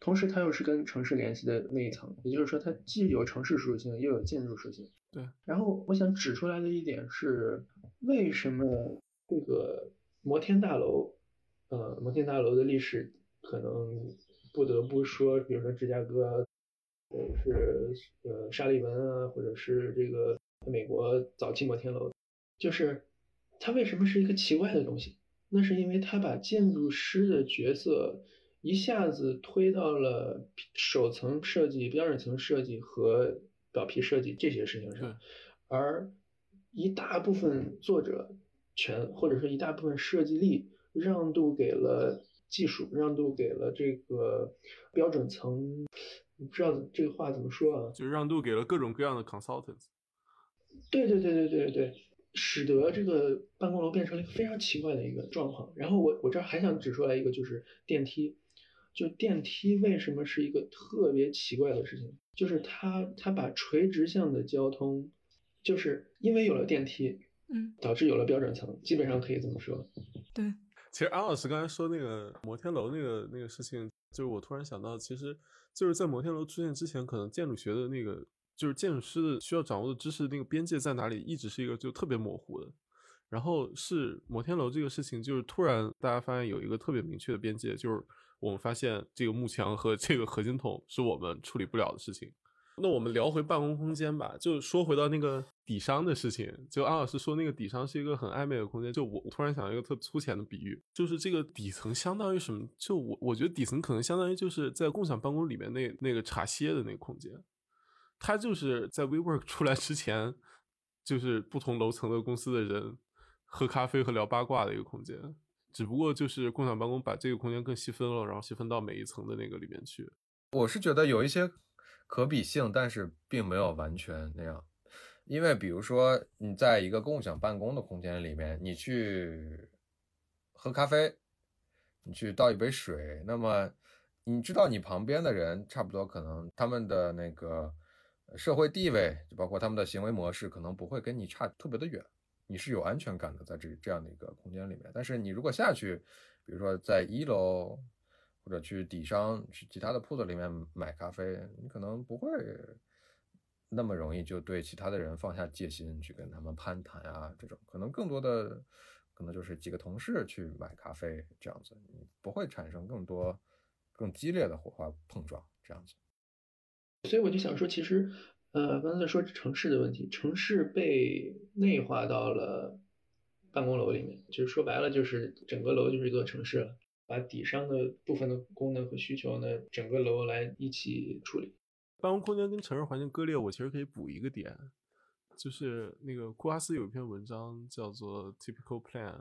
同时它又是跟城市联系的那一层，也就是说它既有城市属性又有建筑属性。对。然后我想指出来的一点是，为什么这个摩天大楼，呃，摩天大楼的历史可能。不得不说，比如说芝加哥，或者是呃沙利文啊，或者是这个美国早期摩天楼，就是它为什么是一个奇怪的东西？那是因为它把建筑师的角色一下子推到了首层设计、标准层设计和表皮设计这些事情上，而一大部分作者权或者说一大部分设计力让渡给了。技术让渡给了这个标准层，不知道这个话怎么说啊？就是让渡给了各种各样的 consultants。对对对对对对，使得这个办公楼变成了一个非常奇怪的一个状况。然后我我这儿还想指出来一个，就是电梯。就电梯为什么是一个特别奇怪的事情？就是它它把垂直向的交通，就是因为有了电梯，嗯，导致有了标准层，基本上可以这么说。对。其实安老师刚才说那个摩天楼那个那个事情，就是我突然想到，其实就是在摩天楼出现之前，可能建筑学的那个就是建筑师的需要掌握的知识那个边界在哪里，一直是一个就特别模糊的。然后是摩天楼这个事情，就是突然大家发现有一个特别明确的边界，就是我们发现这个幕墙和这个合金筒是我们处理不了的事情。那我们聊回办公空间吧，就说回到那个底商的事情。就安老师说那个底商是一个很暧昧的空间。就我突然想到一个特粗浅的比喻，就是这个底层相当于什么？就我我觉得底层可能相当于就是在共享办公里面那那个茶歇的那个空间，它就是在 WeWork 出来之前，就是不同楼层的公司的人喝咖啡和聊八卦的一个空间。只不过就是共享办公把这个空间更细分了，然后细分到每一层的那个里面去。我是觉得有一些。可比性，但是并没有完全那样，因为比如说你在一个共享办公的空间里面，你去喝咖啡，你去倒一杯水，那么你知道你旁边的人差不多可能他们的那个社会地位，就包括他们的行为模式，可能不会跟你差特别的远，你是有安全感的在这这样的一个空间里面。但是你如果下去，比如说在一楼。或者去底商去其他的铺子里面买咖啡，你可能不会那么容易就对其他的人放下戒心去跟他们攀谈啊，这种可能更多的可能就是几个同事去买咖啡这样子，你不会产生更多更激烈的火花碰撞这样子。所以我就想说，其实呃，刚才说城市的问题，城市被内化到了办公楼里面，就是说白了，就是整个楼就是一座城市了。把底商的部分的功能和需求呢，整个楼来一起处理。办公空间跟城市环境割裂，我其实可以补一个点，就是那个库阿斯有一篇文章叫做《Typical Plan》，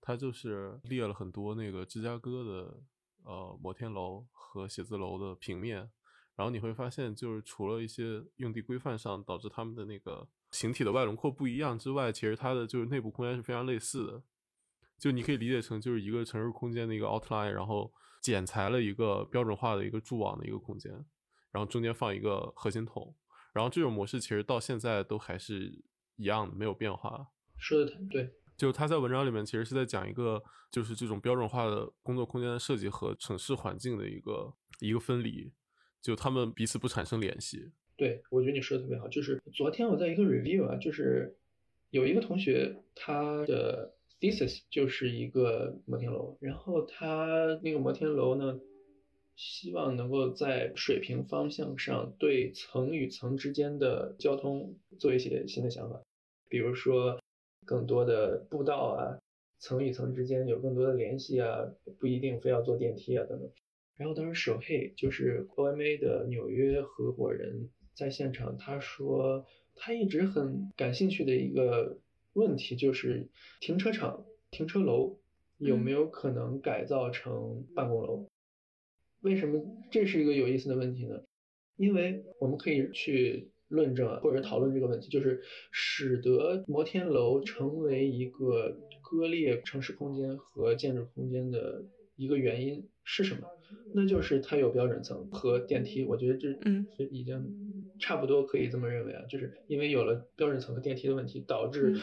它就是列了很多那个芝加哥的呃摩天楼和写字楼的平面，然后你会发现，就是除了一些用地规范上导致他们的那个形体的外轮廓不一样之外，其实它的就是内部空间是非常类似的。就你可以理解成就是一个城市空间的一个 outline，然后剪裁了一个标准化的一个柱网的一个空间，然后中间放一个核心筒，然后这种模式其实到现在都还是一样的，没有变化。说的对，就他在文章里面其实是在讲一个就是这种标准化的工作空间的设计和城市环境的一个一个分离，就他们彼此不产生联系。对，我觉得你说的特别好。就是昨天我在一个 review 啊，就是有一个同学他的。Thesis 就是一个摩天楼，然后它那个摩天楼呢，希望能够在水平方向上对层与层之间的交通做一些新的想法，比如说更多的步道啊，层与层之间有更多的联系啊，不一定非要坐电梯啊等等。然后当时手黑就是 OMA 的纽约合伙人在现场，他说他一直很感兴趣的一个问题就是停车场、停车楼有没有可能改造成办公楼？为什么这是一个有意思的问题呢？因为我们可以去论证或者讨论这个问题，就是使得摩天楼成为一个割裂城市空间和建筑空间的一个原因是什么？那就是它有标准层和电梯。我觉得这嗯是已经差不多可以这么认为啊，就是因为有了标准层和电梯的问题，导致嗯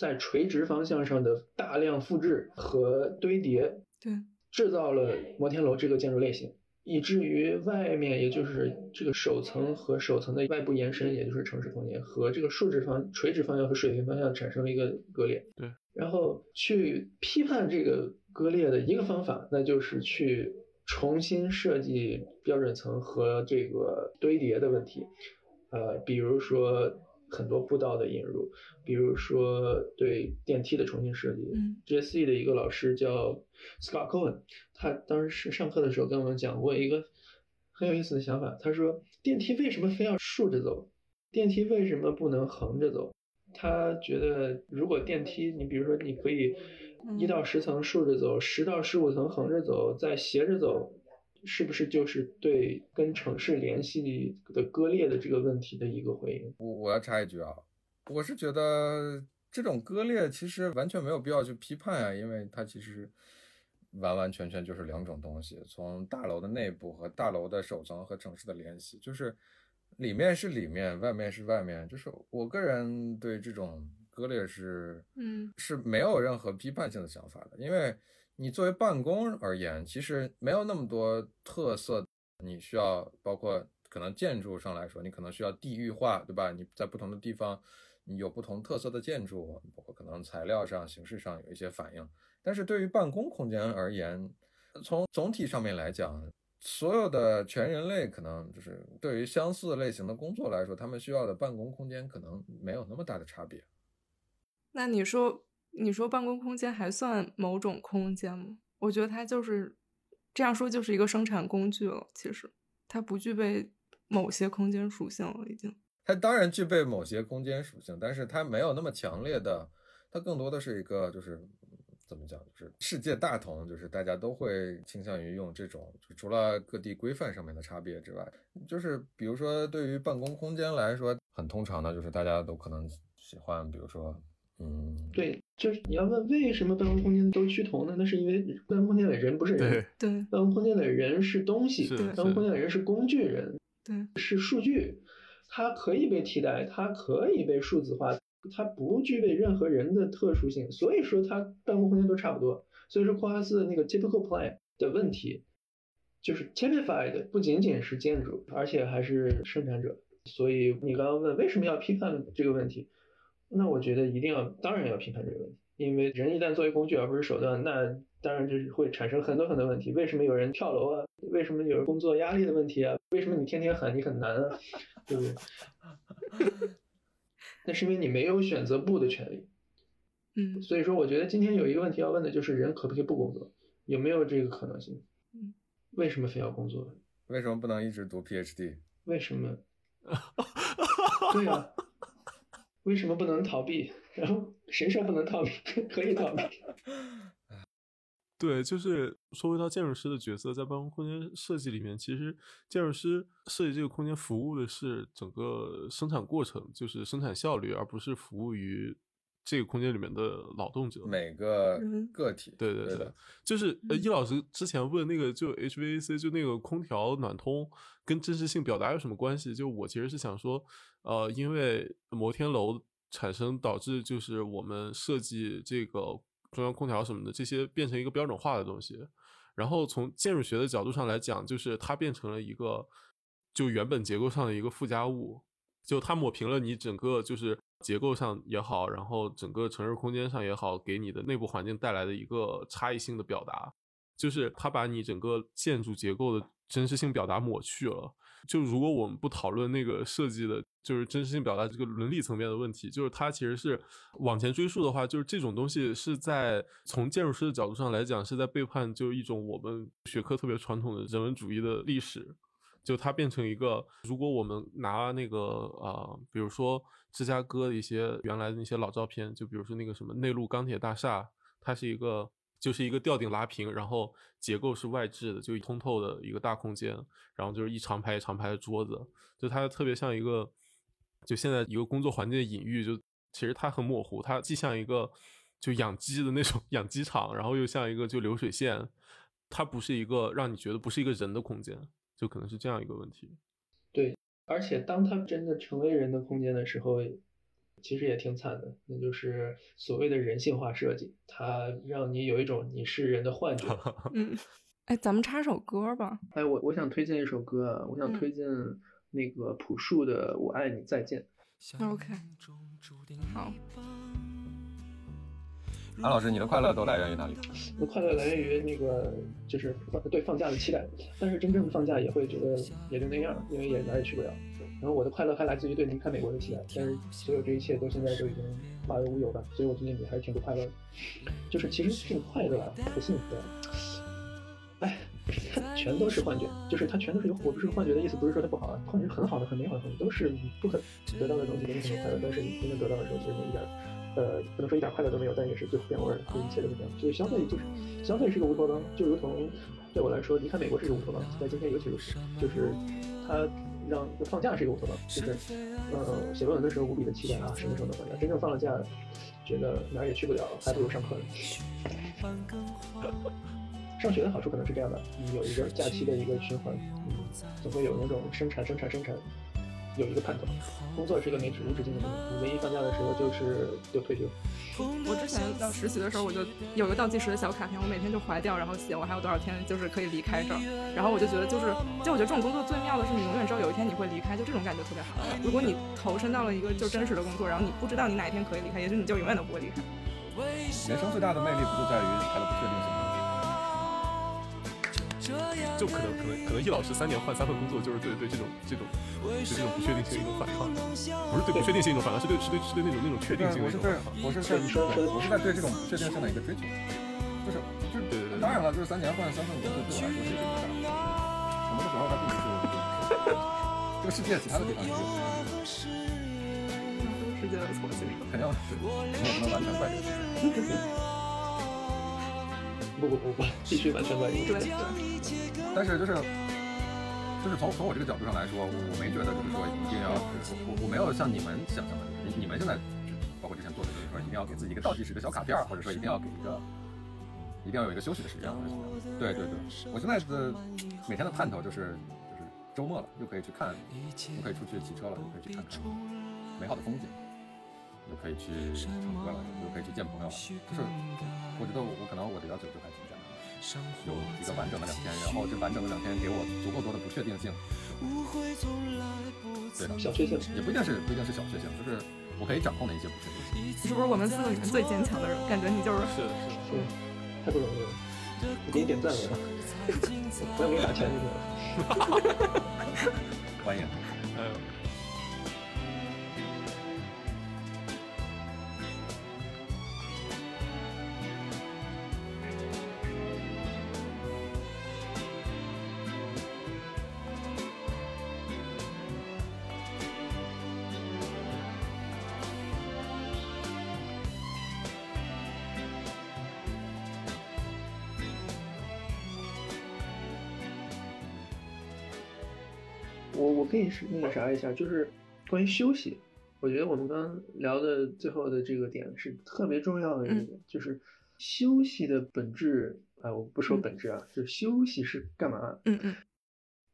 在垂直方向上的大量复制和堆叠，对，制造了摩天楼这个建筑类型。以至于外面，也就是这个首层和首层的外部延伸，也就是城市空间和这个竖直方、垂直方向和水平方向产生了一个割裂。对，然后去批判这个割裂的一个方法，那就是去重新设计标准层和这个堆叠的问题。呃，比如说很多步道的引入，比如说对电梯的重新设计。嗯 GSE 的一个老师叫 Scott Cohen，他当时上课的时候跟我们讲过一个很有意思的想法。他说，电梯为什么非要竖着走？电梯为什么不能横着走？他觉得，如果电梯，你比如说，你可以一到十层竖着走，十到十五层横着走，再斜着走，是不是就是对跟城市联系的割裂的这个问题的一个回应？我我要插一句啊，我是觉得这种割裂其实完全没有必要去批判啊，因为它其实完完全全就是两种东西，从大楼的内部和大楼的首层和城市的联系，就是里面是里面，外面是外面，就是我个人对这种割裂是嗯是没有任何批判性的想法的，因为你作为办公而言，其实没有那么多特色，你需要包括可能建筑上来说，你可能需要地域化，对吧？你在不同的地方，你有不同特色的建筑，包括可能材料上、形式上有一些反应。但是对于办公空间而言，从总体上面来讲，所有的全人类可能就是对于相似类型的工作来说，他们需要的办公空间可能没有那么大的差别。那你说，你说办公空间还算某种空间吗？我觉得它就是这样说，就是一个生产工具了。其实它不具备某些空间属性了，已经。它当然具备某些空间属性，但是它没有那么强烈的，它更多的是一个就是怎么讲，就是世界大同，就是大家都会倾向于用这种，就除了各地规范上面的差别之外，就是比如说对于办公空间来说，很通常的就是大家都可能喜欢，比如说，嗯，对，就是你要问为什么办公空间都趋同呢？那是因为办公空间里人不是人，办公空间里人是东西，是办公空间里人是工具人，对，是数据，它可以被替代，它可以被数字化，它不具备任何人的特殊性，所以说它办公空间都差不多。所以说库哈斯的那个 typical plan 的问题，就是 typified 不仅仅是建筑，而且还是生产者。所以你刚刚问为什么要批判这个问题，那我觉得一定要，当然要批判这个问题，因为人一旦作为工具而不是手段，那当然就是会产生很多很多问题。为什么有人跳楼啊？为什么有人工作压力的问题啊？为什么你天天喊你很难啊？对不对？那是因为你没有选择不的权利。嗯所以说，我觉得今天有一个问题要问的就是人可不可以不工作，有没有这个可能性？嗯，为什么非要工作？为什么不能一直读 PhD？为什么？对啊，为什么不能逃避？然后谁说不能逃避？可以逃避。对，就是说回到建筑师的角色，在办公空间设计里面，其实建筑师设计这个空间服务的是整个生产过程，就是生产效率，而不是服务于这个空间里面的劳动者。每个嗯个体，对对对对，就是呃，嗯易老师之前问那个，就 HVAC 就那个空调暖通跟真实性表达有什么关系？就我其实是想说，呃，因为摩天楼产生导致就是我们设计这个中央空调什么的这些变成一个标准化的东西，然后从建筑学的角度上来讲，就是它变成了一个就原本结构上的一个附加物，就它抹平了你整个就是结构上也好，然后整个城市空间上也好，给你的内部环境带来的一个差异性的表达，就是它把你整个建筑结构的真实性表达抹去了。就如果我们不讨论那个设计的，就是真实性表达这个伦理层面的问题，就是它其实是往前追溯的话，就是这种东西是在从建筑师的角度上来讲，是在背叛就是一种我们学科特别传统的人文主义的历史。就它变成一个，如果我们拿那个啊，比如说芝加哥的一些原来的那些老照片，就比如说那个什么内陆钢铁大厦，它是一个就是一个吊顶拉平，然后结构是外置的，就通透的一个大空间，然后就是一长排一长排的桌子，就它特别像一个就现在一个工作环境的隐喻，就其实它很模糊，它既像一个就养鸡的那种 养鸡场，然后又像一个就流水线，它不是一个让你觉得不是一个人的空间。就可能是这样一个问题，对，而且当它真的成为人的空间的时候，其实也挺惨的，那就是所谓的人性化设计，它让你有一种你是人的幻觉。嗯，哎，咱们插首歌吧。哎，我我想推荐一首歌啊，我想推荐那个朴树的《我爱你再见》。OK，好。安老师，你的快乐都来源于哪里？我的快乐来源于那个，就是放对放假的期待。但是真正放假也会觉得也就那样，因为也哪也去不了。然后我的快乐还来自于对离开美国的期待。但是所有这一切都现在都已经化为乌有吧。所以我最近也还是挺不快乐的。就是其实这种快乐啊，不幸福。哎，它全都是幻觉，就是它全都是有我不是幻觉的意思，不是说它不好啊，幻觉很好的、很美好的幻觉，都是不可得到的东西，给你很多快乐，但是你真正得到的时候，其实一点。呃，不能说一点快乐都没有，但也是最后变味的，就一切都是这样。所以消费就是相对是个乌托邦，就如同对我来说离开美国是个乌托邦，在今天尤其如此。就是他让放假是一个乌托邦，就是呃写论文的时候无比的期待啊，什么时候能放假？真正放了假，觉得哪儿也去不了，还不如上课呢。上学的好处可能是这样的，你有一个假期的一个循环，嗯，总会有那种生产、生产、生产。有一个盼头，工作是一个没止无止境的东西。你唯一放假的时候就是就退休。我之前要实习的时候，我就有个倒计时的小卡片，我每天就划掉，然后写我还有多少天就是可以离开这儿。然后我就觉得就是，就我觉得这种工作最妙的是你永远知道有一天你会离开，就这种感觉特别好。如果你投身到了一个就真实的工作，然后你不知道你哪一天可以离开，也许你就永远都不会离开。人生最大的魅力不就在于离开的不确定性？就可能可能可能易老师三年换三份工作，就是对对这种这种对这种不确定性一种反抗，不是对不确定性一种反抗，是对是对是对那种那种确定性的一种反抗。我是在我是在对这种不确定性的一个追求，就是就是对对对。当然了，就是三年换三份工作对我来说是一个大什么的时候它并不是这个世界其他的地方也有。世界的错其实肯定对，你也不能完全怪这个世界。不不不不，必须完全关注。对，但是就是就是从从我这个角度上来说，我我没觉得就是说一定要，我我没有像你们想象的，你你们现在包括之前做的，就是说一定要给自己一个倒计时的小卡片，或者说一定要给一个一定要有一个休息的时间。或者怎么样对对对，我现在的每天的盼头就是就是周末了，又可以去看，又可以出去骑车了，又可以去看看美好的风景。又可以去唱歌了，又可以去见朋友了。就是我觉得我可能我的要求就还有一个完整的两天，然后这完整的两天给我足够多的不确定性。对，小确幸也不一定是不一定是小确幸，就是我可以掌控的一些不确定性。是不是我们四个里面最坚强的人？感觉你就是是是是，太不容易了。我给你点赞了，我要给你打钱就行了。欢迎。还有。可以是那个啥一下，就是关于休息，我觉得我们刚刚聊的最后的这个点是特别重要的一点，就是休息的本质啊，我不说本质啊，就是休息是干嘛？嗯嗯，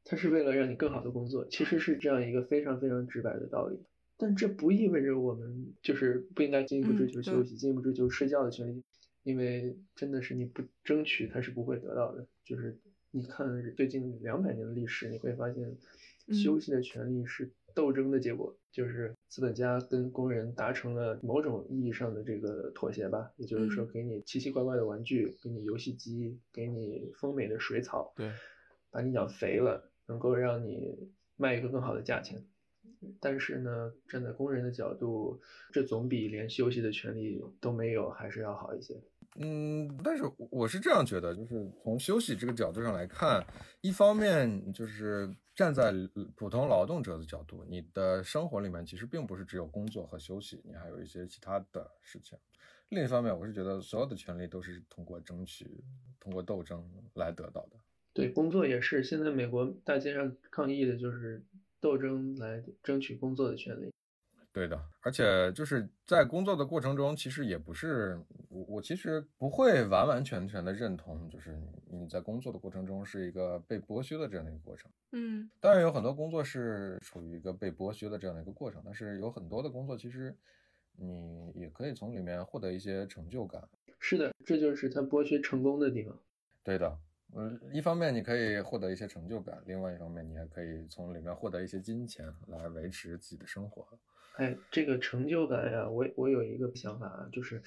它是为了让你更好的工作，其实是这样一个非常非常直白的道理。但这不意味着我们就是不应该进一步追求休息，进一步追求睡觉的权利，因为真的是你不争取，它是不会得到的。就是你看最近两百年的历史，你会发现。休息的权利是斗争的结果，就是资本家跟工人达成了某种意义上的这个妥协吧。也就是说，给你奇奇怪怪的玩具，给你游戏机，给你丰美的水草，对，把你养肥了，能够让你卖一个更好的价钱。但是呢，站在工人的角度，这总比连休息的权利都没有还是要好一些。嗯，但是我是这样觉得，就是从休息这个角度上来看，一方面就是站在普通劳动者的角度，你的生活里面其实并不是只有工作和休息，你还有一些其他的事情。另一方面，我是觉得所有的权利都是通过争取、通过斗争来得到的。对，工作也是。现在美国大街上抗议的就是斗争来争取工作的权利。对的，而且就是在工作的过程中，其实也不是我，我其实不会完完全全的认同，就是你在工作的过程中是一个被剥削的这样的一个过程。嗯，当然有很多工作是处于一个被剥削的这样的一个过程，但是有很多的工作其实你也可以从里面获得一些成就感。是的，这就是他剥削成功的地方。对的，嗯，一方面你可以获得一些成就感，另外一方面你还可以从里面获得一些金钱来维持自己的生活。哎，这个成就感呀，我我有一个想法啊，就是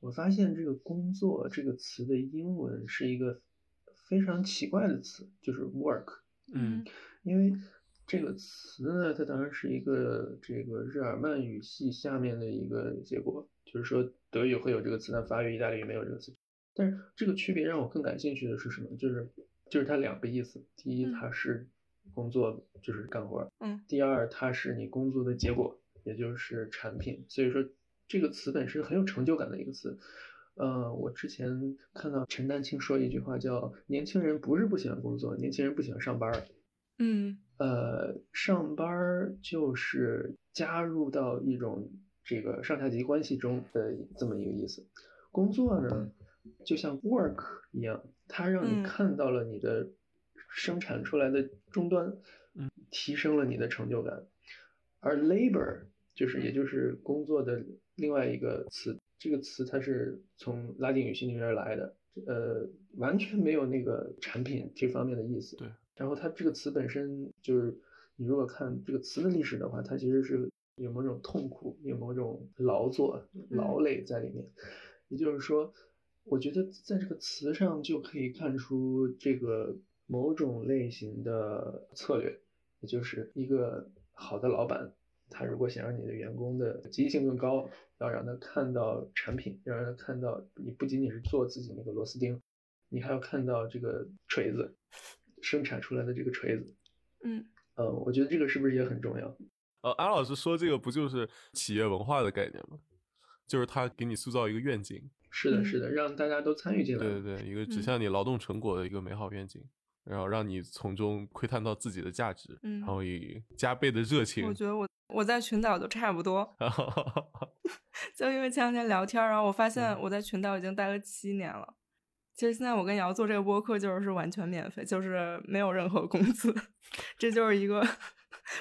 我发现这个“工作”这个词的英文是一个非常奇怪的词，就是 work。嗯，因为这个词呢，它当然是一个这个日耳曼语系下面的一个结果，就是说德语会有这个词，但法语、意大利语没有这个词。但是这个区别让我更感兴趣的是什么？就是就是它两个意思，第一，它是工作，就是干活；嗯，第二，它是你工作的结果。也就是产品，所以说这个词本身很有成就感的一个词。呃，我之前看到陈丹青说一句话，叫“年轻人不是不喜欢工作，年轻人不喜欢上班儿”。嗯，呃，上班儿就是加入到一种这个上下级关系中的这么一个意思。工作呢，就像 work 一样，它让你看到了你的生产出来的终端，嗯，提升了你的成就感。而 labor 就是，也就是工作的另外一个词，这个词它是从拉丁语系里面来的，呃，完全没有那个产品这方面的意思。对。然后它这个词本身就是，你如果看这个词的历史的话，它其实是有某种痛苦，有某种劳作、劳累在里面。也就是说，我觉得在这个词上就可以看出这个某种类型的策略，也就是一个好的老板。他如果想让你的员工的积极性更高，要让他看到产品，要让他看到你不仅仅是做自己那个螺丝钉，你还要看到这个锤子生产出来的这个锤子。嗯，呃，我觉得这个是不是也很重要？呃，安老师说这个不就是企业文化的概念吗？就是他给你塑造一个愿景。是的，是的，让大家都参与进来。对对对，一个指向你劳动成果的一个美好愿景。然后让你从中窥探到自己的价值，嗯，然后以加倍的热情。我觉得我我在群岛都差不多 就因为前两天聊天，然后我发现我在群岛已经待了七年了。其实现在我跟瑶做这个播客就是完全免费，就是没有任何工资，这就是一个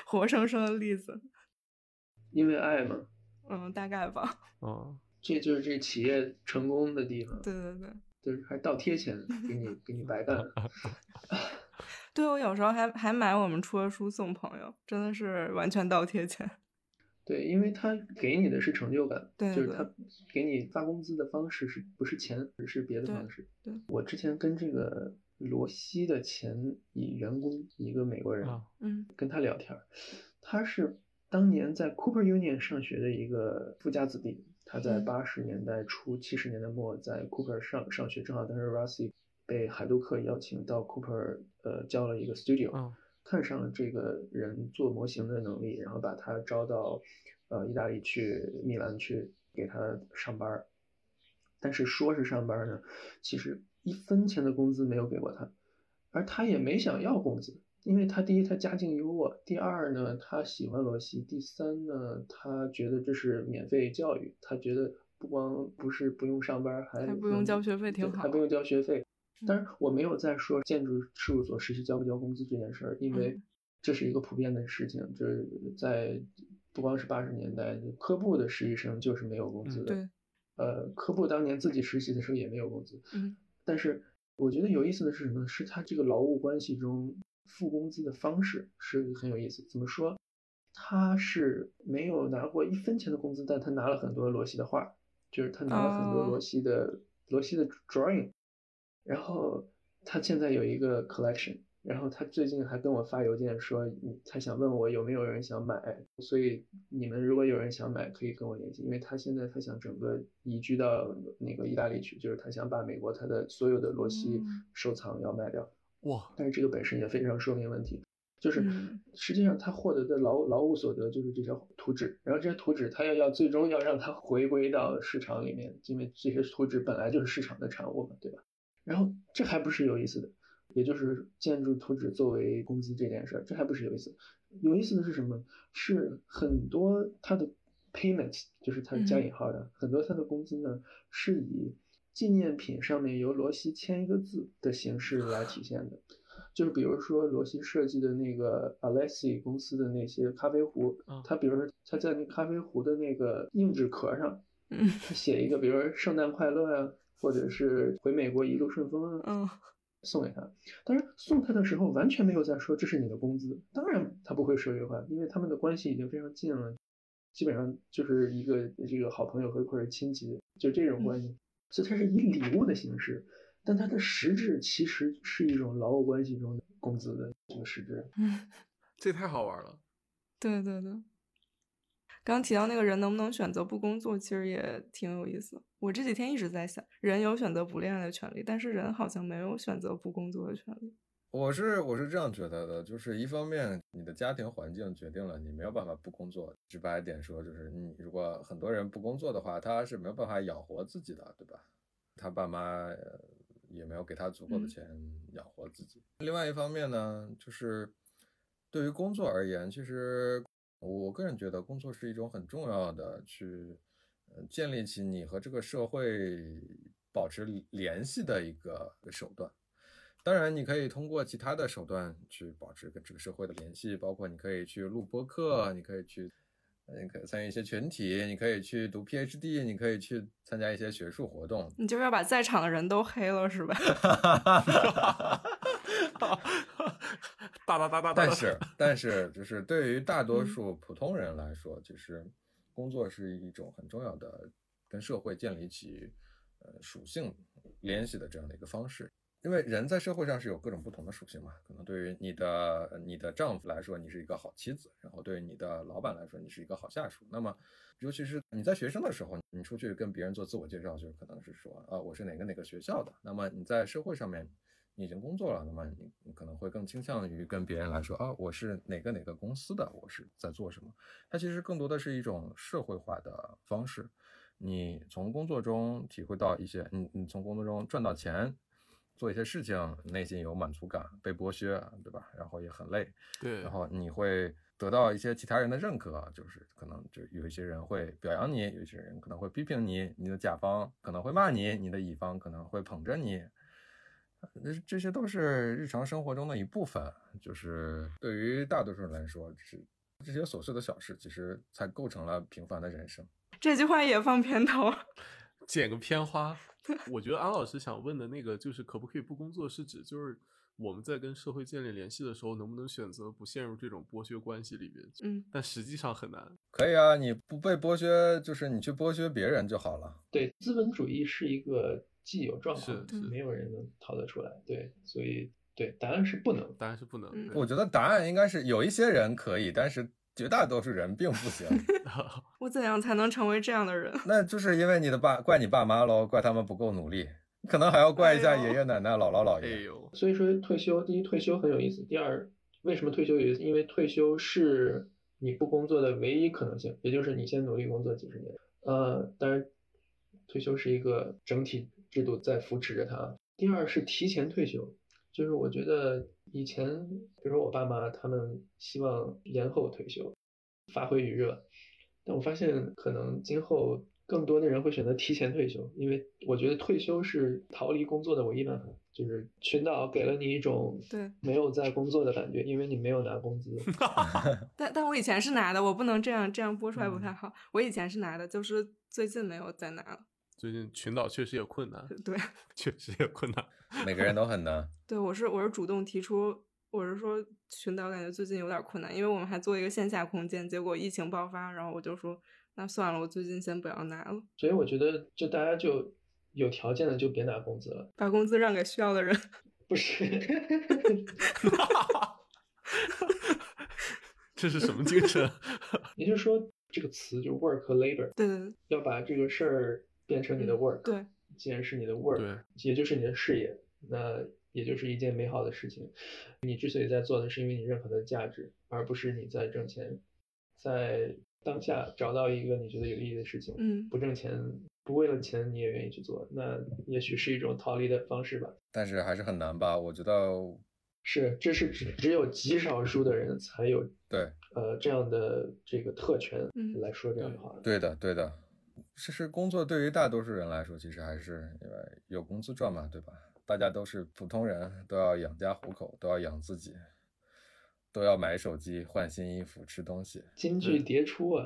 活生生的例子。因为爱嘛，嗯，大概吧。哦，这就是这企业成功的地方。对对对。就是还倒贴钱给你，给你白干。对我有时候还还买我们出的书送朋友，真的是完全倒贴钱。对，因为他给你的是成就感，对，就是他给你发工资的方式是不是钱，是别的方式。对，我之前跟这个罗西的前一员工，一个美国人，嗯，跟他聊天，他是当年在 Cooper Union 上学的一个富家子弟。他在八十年代初、七十年代末在 Cooper 上上学，正好当时 Rossi 被海杜克邀请到 Cooper，呃，交了一个 studio，看上了这个人做模型的能力，然后把他招到呃意大利去米兰去给他上班但是说是上班呢，其实一分钱的工资没有给过他，而他也没想要工资。因为他第一，他家境优渥；第二呢，他喜欢罗西；第三呢，他觉得这是免费教育。他觉得不光不是不用上班，还不用交学费，挺好。还不用交学费。但是我没有在说建筑事务所实习交不交工资这件事儿，因为这是一个普遍的事情，就是在不光是八十年代，科布的实习生就是没有工资的。对。呃，科布当年自己实习的时候也没有工资。嗯。但是我觉得有意思的是什么呢？是他这个劳务关系中。付工资的方式是很有意思。怎么说？他是没有拿过一分钱的工资，但他拿了很多罗西的画，就是他拿了很多罗西的罗西的 drawing。然后他现在有一个 collection，然后他最近还跟我发邮件说，他想问我有没有人想买，所以你们如果有人想买，可以跟我联系，因为他现在他想整个移居到那个意大利去，就是他想把美国他的所有的罗西收藏要卖掉。哇！但是这个本身也非常说明问题，就是嗯实际上他获得的劳劳务所得就是这些图纸，然后这些图纸他要要最终要让它回归到市场里面，因为这些图纸本来就是市场的产物嘛，对吧？然后这还不是有意思的。也就是建筑图纸作为工资这件事儿，这还不是有意思。有意思的是什么？是很多他的 payment，就是他加引号的，嗯、很多他的工资呢，是以纪念品上面由罗西签一个字的形式来体现的。就是比如说罗西设计的那个 Alessi 公司的那些咖啡壶，嗯、他比如说他在那咖啡壶的那个硬纸壳上，嗯，他写一个，比如说圣诞快乐呀、啊，或者是回美国一路顺风啊，嗯。送给他，当然送他的时候完全没有在说这是你的工资，当然他不会说这话，因为他们的关系已经非常近了，基本上就是一个这个好朋友和或者亲戚，就这种关系，嗯、所以它是以礼物的形式，但它的实质其实是一种劳务关系中的工资的这个实质。嗯，这太好玩了。对对对。刚提到那个人能不能选择不工作，其实也挺有意思。我这几天一直在想，人有选择不恋爱的权利，但是人好像没有选择不工作的权利。我是我是这样觉得的，就是一方面你的家庭环境决定了你没有办法不工作。直白一点说，就是你如果很多人不工作的话，他是没有办法养活自己的，对吧？他爸妈也没有给他足够的钱养活自己。嗯、另外一方面呢，就是对于工作而言，其实。我个人觉得，工作是一种很重要的去，呃，建立起你和这个社会保持联系的一个手段。当然，你可以通过其他的手段去保持跟这个社会的联系，包括你可以去录播客，你可以去，你可以参与一些群体，你可以去读 PhD，你可以去参加一些学术活动。你就是要把在场的人都黑了，是吧？哈哈哈哈哈哈。但是，但是，就是对于大多数普通人来说，其实工作是一种很重要的跟社会建立起呃属性联系的这样的一个方式。因为人在社会上是有各种不同的属性嘛，可能对于你的你的丈夫来说，你是一个好妻子；然后对于你的老板来说，你是一个好下属。那么，尤其是你在学生的时候，你出去跟别人做自我介绍，就可能是说啊，我是哪个哪个学校的。那么你在社会上面。你已经工作了，那么你你可能会更倾向于跟别人来说啊，我是哪个哪个公司的，我是在做什么。它其实更多的是一种社会化的方式。你从工作中体会到一些，你你从工作中赚到钱，做一些事情，内心有满足感，被剥削，对吧？然后也很累，对。然后你会得到一些其他人的认可，就是可能就有一些人会表扬你，有一些人可能会批评你，你的甲方可能会骂你，你的乙方可能会捧着你。这些都是日常生活中的一部分，就是对于大多数人来说，是这些琐碎的小事，其实才构成了平凡的人生。这句话也放片头，剪个片花。我觉得安老师想问的那个，就是可不可以不工作，是指就是我们在跟社会建立联系的时候，能不能选择不陷入这种剥削关系里面？嗯，但实际上很难。可以啊，你不被剥削，就是你去剥削别人就好了。对，资本主义是一个。既有状况，是没有人能逃得出来。对，所以对答案是不能，答案是不能。嗯我觉得答案应该是有一些人可以，但是绝大多数人并不行。我怎样才能成为这样的人？那就是因为你的爸怪你爸妈喽，怪他们不够努力，可能还要怪一下爷爷奶奶、姥姥姥爷。哎呦，所以说退休，第一退休很有意思，第二为什么退休有意思？因为退休是你不工作的唯一可能性，也就是你先努力工作几十年。呃，当然，退休是一个整体。制度在扶持着他。第二是提前退休，就是我觉得以前，比如说我爸妈他们希望延后退休，发挥余热，但我发现可能今后更多的人会选择提前退休，因为我觉得退休是逃离工作的唯一办法。就是群岛给了你一种对没有在工作的感觉，因为你没有拿工资。但但我以前是拿的，我不能这样这样播出来不太好。我以前是拿的，就是最近没有再拿了。最近群岛确实有困难，对，确实有困难，每个人都很难。对，我是我是主动提出，我是说群岛感觉最近有点困难，因为我们还做一个线下空间，结果疫情爆发，然后我就说那算了，我最近先不要拿了。所以我觉得，就大家就有条件的就别拿工资了，把工资让给需要的人。不是，这是什么精神？也就是说，这个词就是 work 和 labor，对对要把这个事儿变成你的 work，对，既然是你的 work，对也就是你的事业，那也就是一件美好的事情。你之所以在做的是因为你认可的价值，而不是你在挣钱，在当下找到一个你觉得有意义的事情，嗯不挣钱，不为了钱你也愿意去做，那也许是一种逃离的方式吧。但是还是很难吧？我觉得，是，这是只只有极少数的人才有对，呃这样的这个特权嗯来说这样的话。对的，对的。其实工作对于大多数人来说，其实还是因为有工资赚嘛，对吧？大家都是普通人，都要养家糊口，都要养自己，都要买手机、换新衣服、吃东西。金句迭出啊！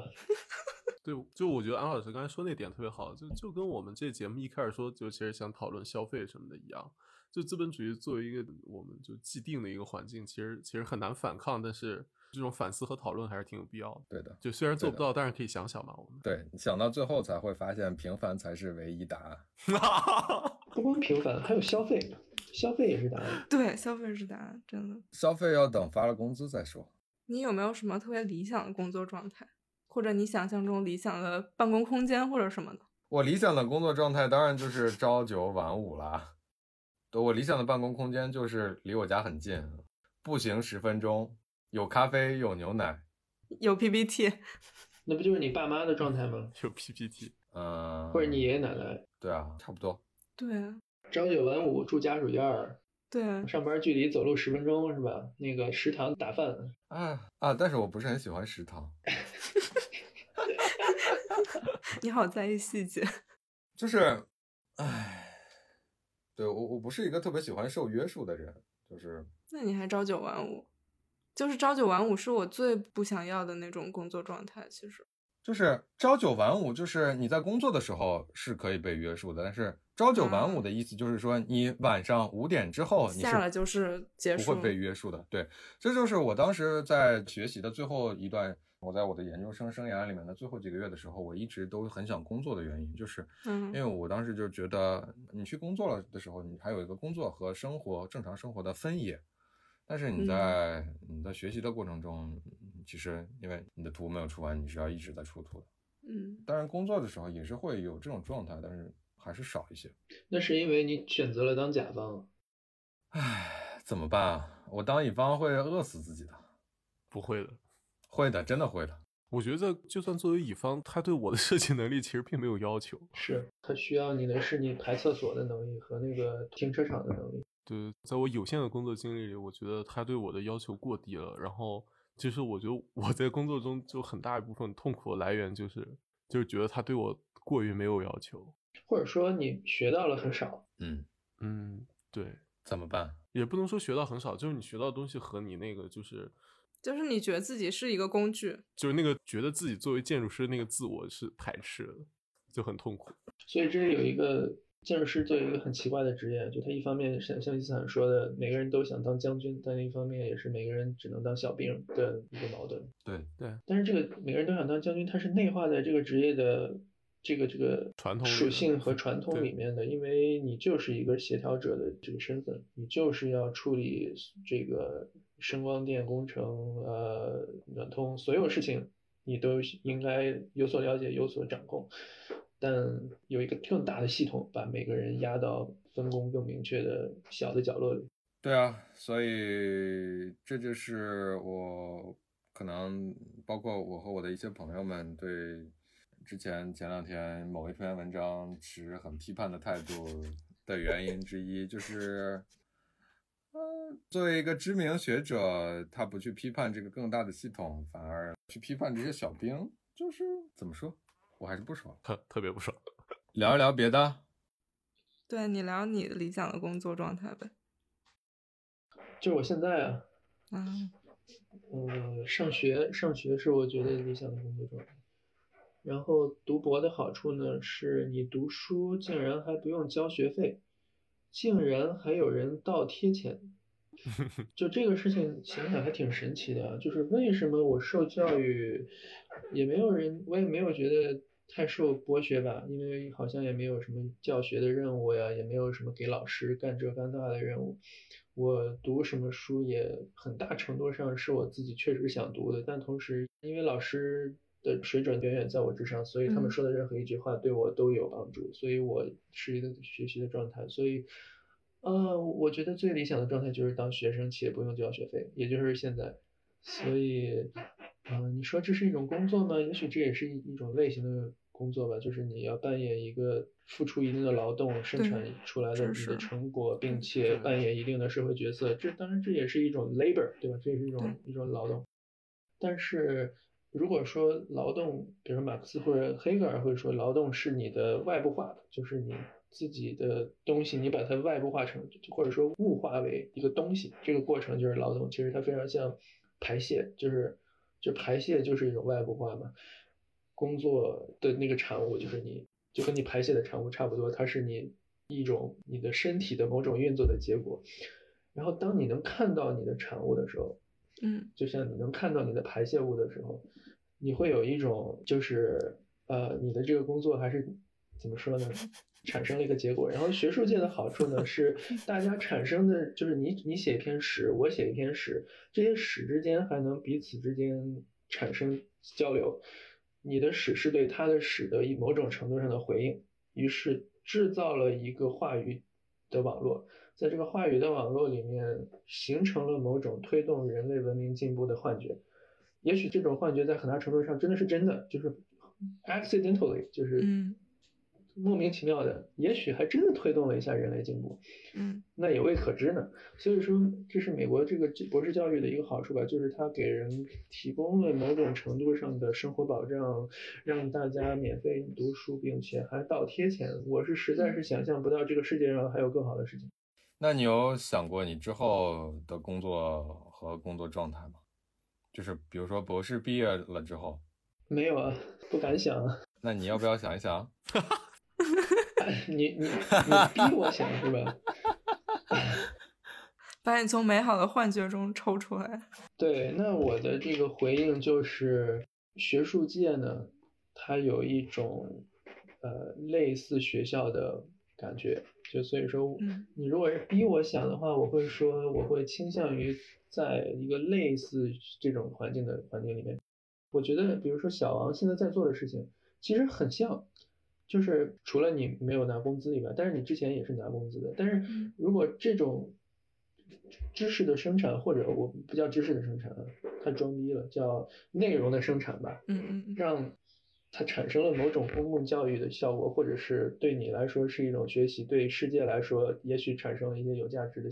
对，就我觉得安老师刚才说那点特别好，就就跟我们这节目一开始说，就其实想讨论消费什么的一样。就资本主义作为一个我们就既定的一个环境，其实其实很难反抗，但是这种反思和讨论还是挺有必要的。对的，就虽然做不到，但是可以想想嘛，我们。对，你想到最后才会发现，平凡才是唯一答案。不光平凡，还有消费，消费也是答案。对，消费是答案，真的。消费要等发了工资再说。你有没有什么特别理想的工作状态，或者你想象中理想的办公空间或者什么的？我理想的工作状态当然就是朝九晚五啦。对我理想的办公空间就是离我家很近，步行十分钟，有咖啡有牛奶。有 PPT，那不就是你爸妈的状态吗？有 PPT，嗯，或者你爷爷奶奶对啊，差不多。对啊朝九晚五住家属院儿，对啊，上班距离走路十分钟是吧？那个食堂打饭，啊啊！但是我不是很喜欢食堂，你好在意细节。就是，唉，对我我不是一个特别喜欢受约束的人，就是那你还朝九晚五？就是朝九晚五是我最不想要的那种工作状态。其实，就是朝九晚五，就是你在工作的时候是可以被约束的，但是朝九晚五啊的意思就是说，你晚上五点之后你下来就是结束不会被约束的。对，这就是我当时在学习的最后一段，我在我的研究生生涯里面的最后几个月的时候，我一直都很想工作的原因，就是嗯因为我当时就觉得，你去工作了的时候，你还有一个工作和生活正常生活的分野。但是你在、你在学习的过程中，其实因为你的图没有出完，你是要一直在出图的。嗯，当然，工作的时候也是会有这种状态，但是还是少一些。那是因为你选择了当甲方。唉，怎么办啊？我当乙方会饿死自己的。不会的。会的，真的会的。我觉得，就算作为乙方，他对我的设计能力其实并没有要求。是他需要你的是你排厕所的能力和那个停车场的能力。对，在我有限的工作经历里，我觉得他对我的要求过低了。然后，其实我觉得我在工作中就很大一部分痛苦的来源就是，就是觉得他对我过于没有要求。或者说你学到了很少，嗯，嗯，对，怎么办？也不能说学到很少，就是你学到的东西和你那个就是就是你觉得自己是一个工具，就是那个觉得自己作为建筑师那个自我是排斥的，就很痛苦。所以这是有一个建筑师作为一个很奇怪的职业，就他一方面像像伊斯坦说的，每个人都想当将军，但另一方面也是每个人只能当小兵的一个矛盾。对，对，但是这个每个人都想当将军，他是内化在这个职业的这个这个传统属性和传 统里面的，因为你就是一个协调者的这个身份，你就是要处理这个声光电工程、呃暖通所有事情，你都应该有所了解、有所掌控。但有一个更大的系统，把每个人压到分工更明确的小的角落里。对啊，所以这就是我可能包括我和我的一些朋友们对之前前两天某一篇文章持很批判的态度的原因之一，就是，呃，作为一个知名学者，他不去批判这个更大的系统，反而去批判这些小兵，就是怎么说，我还是不爽。特特别不爽。聊一聊别的，对你聊你的理想的工作状态呗。就是我现在啊，嗯呃，上学上学是我觉得理想的工作状态。然后读博的好处呢，是你读书竟然还不用交学费，竟然还有人倒贴钱。就这个事情想想还挺神奇的啊，就是为什么我受教育，也没有人，我也没有觉得太受剥削吧，因为好像也没有什么教学的任务呀，也没有什么给老师干这干那的任务。我读什么书也很大程度上是我自己确实想读的，但同时因为老师的水准远远在我之上，所以他们说的任何一句话对我都有帮助，所以我是一个学习的状态。所以，呃，我觉得最理想的状态就是当学生且不用交学费，也就是现在。所以，嗯，你说这是一种工作吗？也许这也是一一种类型的。工作吧，就是你要扮演一个付出一定的劳动生产出来的你的成果，并且扮演一定的社会角色。这当然这也是一种 labor，对吧？这也是一种一种劳动。但是如果说劳动，比如说马克思或者黑格尔会说，劳动是你的外部化的，就是你自己的东西，你把它外部化成或者说物化为一个东西，这个过程就是劳动。其实它非常像排泄，就是就排泄就是一种外部化嘛。工作的那个产物就是你，就跟你排泄的产物差不多，它是你一种你的身体的某种运作的结果。然后当你能看到你的产物的时候，嗯，就像你能看到你的排泄物的时候，你会有一种就是呃，你的这个工作还是怎么说呢，产生了一个结果。然后学术界的好处呢是大家产生的就是你你写一篇史，我写一篇史，这些史之间还能彼此之间产生交流。你的史是对他的史的一某种程度上的回应，于是制造了一个话语的网络，在这个话语的网络里面形成了某种推动人类文明进步的幻觉，也许这种幻觉在很大程度上真的是真的，就是 accidentally，就是。莫名其妙的，也许还真的推动了一下人类进步，嗯，那也未可知呢。所以说，这是美国这个博士教育的一个好处吧，就是它给人提供了某种程度上的生活保障，让大家免费读书，并且还倒贴钱。我是实在是想象不到这个世界上还有更好的事情。那你有想过你之后的工作和工作状态吗？就是比如说博士毕业了之后，没有啊，不敢想。那你要不要想一想？你 你你逼我想是吧？把你从美好的幻觉中抽出来。对，那我的这个回应就是，学术界呢，它有一种呃类似学校的感觉，就所以说，你如果是逼我想的话，我会说我会倾向于在一个类似这种环境的环境里面。我觉得，比如说小王现在在做的事情，其实很像。就是除了你没有拿工资以外，但是你之前也是拿工资的。但是如果这种知识的生产，或者我不叫知识的生产，太装逼了，叫内容的生产吧。嗯嗯。让它产生了某种公共教育的效果，或者是对你来说是一种学习，对世界来说也许产生了一些有价值的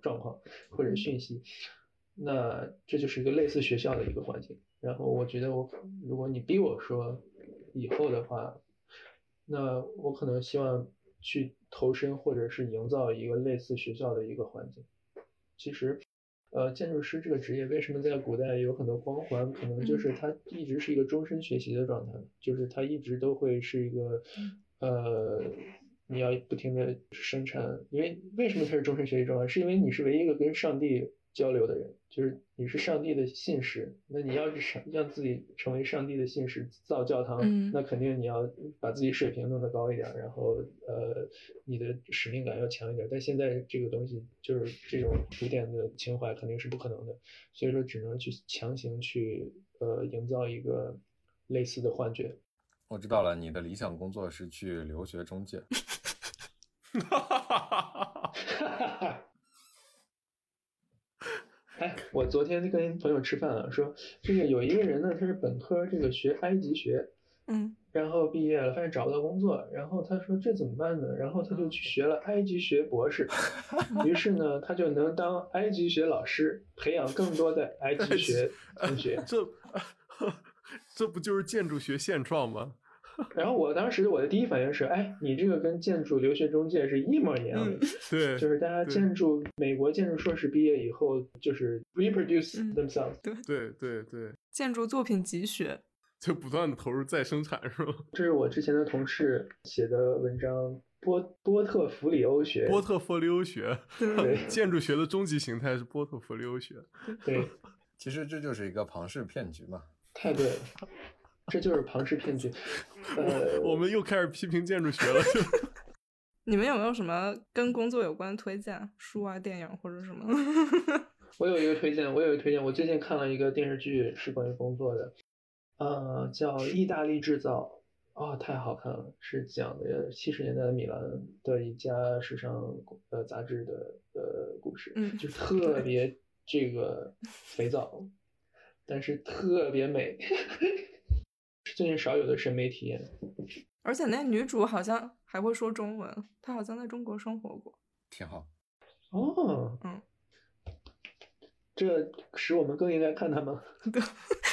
状况或者讯息。那这就是一个类似学校的一个环境。然后我觉得我，如果你逼我说以后的话。那我可能希望去投身，或者是营造一个类似学校的一个环境。其实，呃，建筑师这个职业为什么在古代有很多光环？可能就是他一直是一个终身学习的状态，就是他一直都会是一个，呃，你要不停的生产。因为为什么它是终身学习状态？是因为你是唯一一个跟上帝。交流的人，就是你是上帝的信使，那你要是想让自己成为上帝的信使，造教堂，那肯定你要把自己水平弄得高一点，然后呃，你的使命感要强一点。但现在这个东西就是这种古典的情怀肯定是不可能的，所以说只能去强行去呃营造一个类似的幻觉。我知道了，你的理想工作是去留学中介。哈哈哈哈哈哈！哎，我昨天跟朋友吃饭啊，说这个有一个人呢，他是本科这个学埃及学，嗯，然后毕业了，发现找不到工作，然后他说这怎么办呢？然后他就去学了埃及学博士，于是呢，他就能当埃及学老师，培养更多的埃及学同学。这 这不就是建筑学现状吗？然后我当时我的第一反应是，哎，你这个跟建筑留学中介是一模一样的，对，就是大家建筑美国建筑硕士毕业以后就是 reproduce themselves，对对对对，建筑作品集学，就不断的投入再生产是吧？这是我之前的同事写的文章，波波特弗里欧学，波特弗里欧学，对，建筑学的终极形态是波特弗里欧学，对，其实这就是一个庞氏骗局嘛，太对了。这就是庞氏骗局。呃，我们又开始批评建筑学了。你们有没有什么跟工作有关的推荐书啊、电影或者什么？我有一个推荐，我有一个推荐。我最近看了一个电视剧，是关于工作的，呃，叫《意大利制造》。啊，太好看了！是讲的七十年代的米兰的一家时尚呃杂志的呃故事，嗯，就特别这个肥皂，但是特别美，是最近少有的审美体验。而且那女主好像还会说中文，她好像在中国生活过，挺好。哦，嗯。这使我们更应该看她吗？对，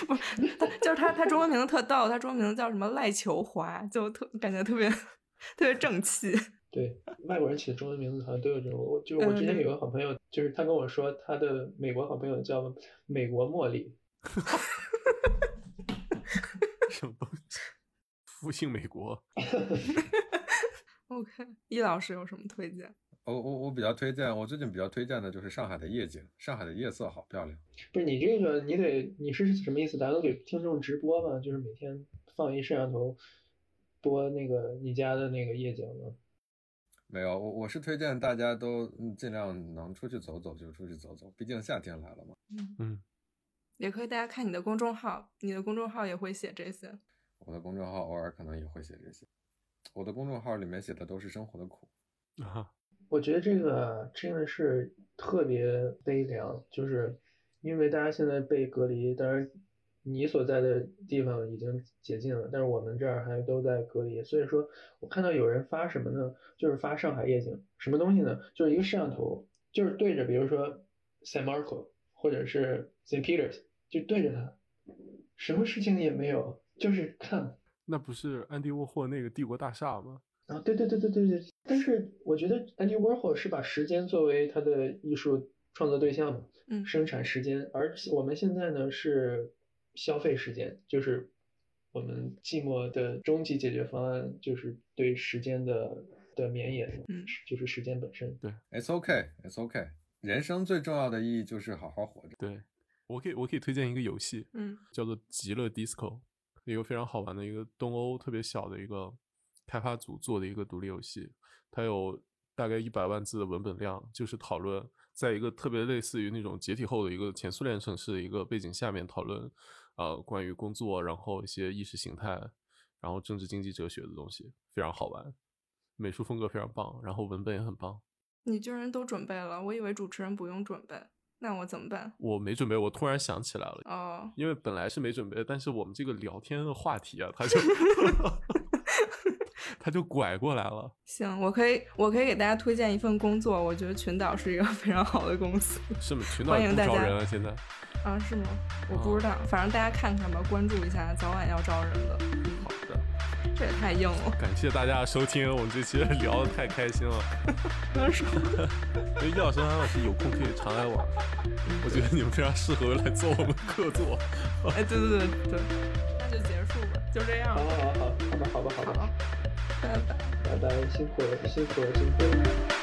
不是，就是她，她中文名字特逗，她中文名字叫什么赖球华，就特感觉特别特别正气。对，外国人起的中文名字好像都有这种。我就是我之前有个好朋友，就是他跟我说他的美国好朋友叫美国茉莉。什么东西？复兴美国。OK，易老师有什么推荐？我我我比较推荐，我最近比较推荐的就是上海的夜景，上海的夜色好漂亮。不是你这个，你得你是什么意思？咱都给听众直播吗？就是每天放一摄像头播那个你家的那个夜景吗？没有，我我是推荐大家都尽量能出去走走就出去走走，毕竟夏天来了嘛。嗯嗯，也可以大家看你的公众号，你的公众号也会写这些。我的公众号偶尔可能也会写这些，我的公众号里面写的都是生活的苦啊。我觉得这个真的是特别悲凉，就是因为大家现在被隔离，当然你所在的地方已经解禁了，但是我们这儿还都在隔离，所以说我看到有人发什么呢？就是发上海夜景，什么东西呢？就是一个摄像头，就是对着，比如说 San Marco 或者是 St. Peters，就对着他，什么事情也没有，就是看。那不是安迪沃霍那个帝国大厦吗？啊，对对对对对对，但是我觉得安迪沃霍是把时间作为他的艺术创作对象嘛，嗯，生产时间，而我们现在呢是消费时间，就是我们寂寞的终极解决方案就是对时间的的绵延，嗯，就是时间本身。对，It's OK，It's OK，人生最重要的意义就是好好活着。对，我可以我可以推荐一个游戏，嗯，叫做极乐 Disco，一个非常好玩的一个东欧特别小的一个。开发组做的一个独立游戏，它有大概一百万字的文本量，就是讨论在一个特别类似于那种解体后的一个前苏联城市的一个背景下面讨论，呃，关于工作，然后一些意识形态，然后政治经济哲学的东西，非常好玩，美术风格非常棒，然后文本也很棒。你居然都准备了，我以为主持人不用准备，那我怎么办？我没准备，我突然想起来了，哦，因为本来是没准备，但是我们这个聊天的话题啊，他就。他就拐过来了。行，我可以，我可以给大家推荐一份工作。我觉得群岛是一个非常好的公司。是吗？群岛欢迎大家。现在啊，是吗？我不知道，反正大家看看吧，关注一下，早晚要招人的。这也太硬了。感谢大家的收听，我们这期聊的太开心了。能说。因为叶老师、安老师有空可以常来玩，我觉得你们非常适合来做我们客座。哎，对对对对，那就结束吧，就这样。好好好好，好吧好吧好吧。拜拜，拜拜，辛苦了，辛苦了，辛苦了。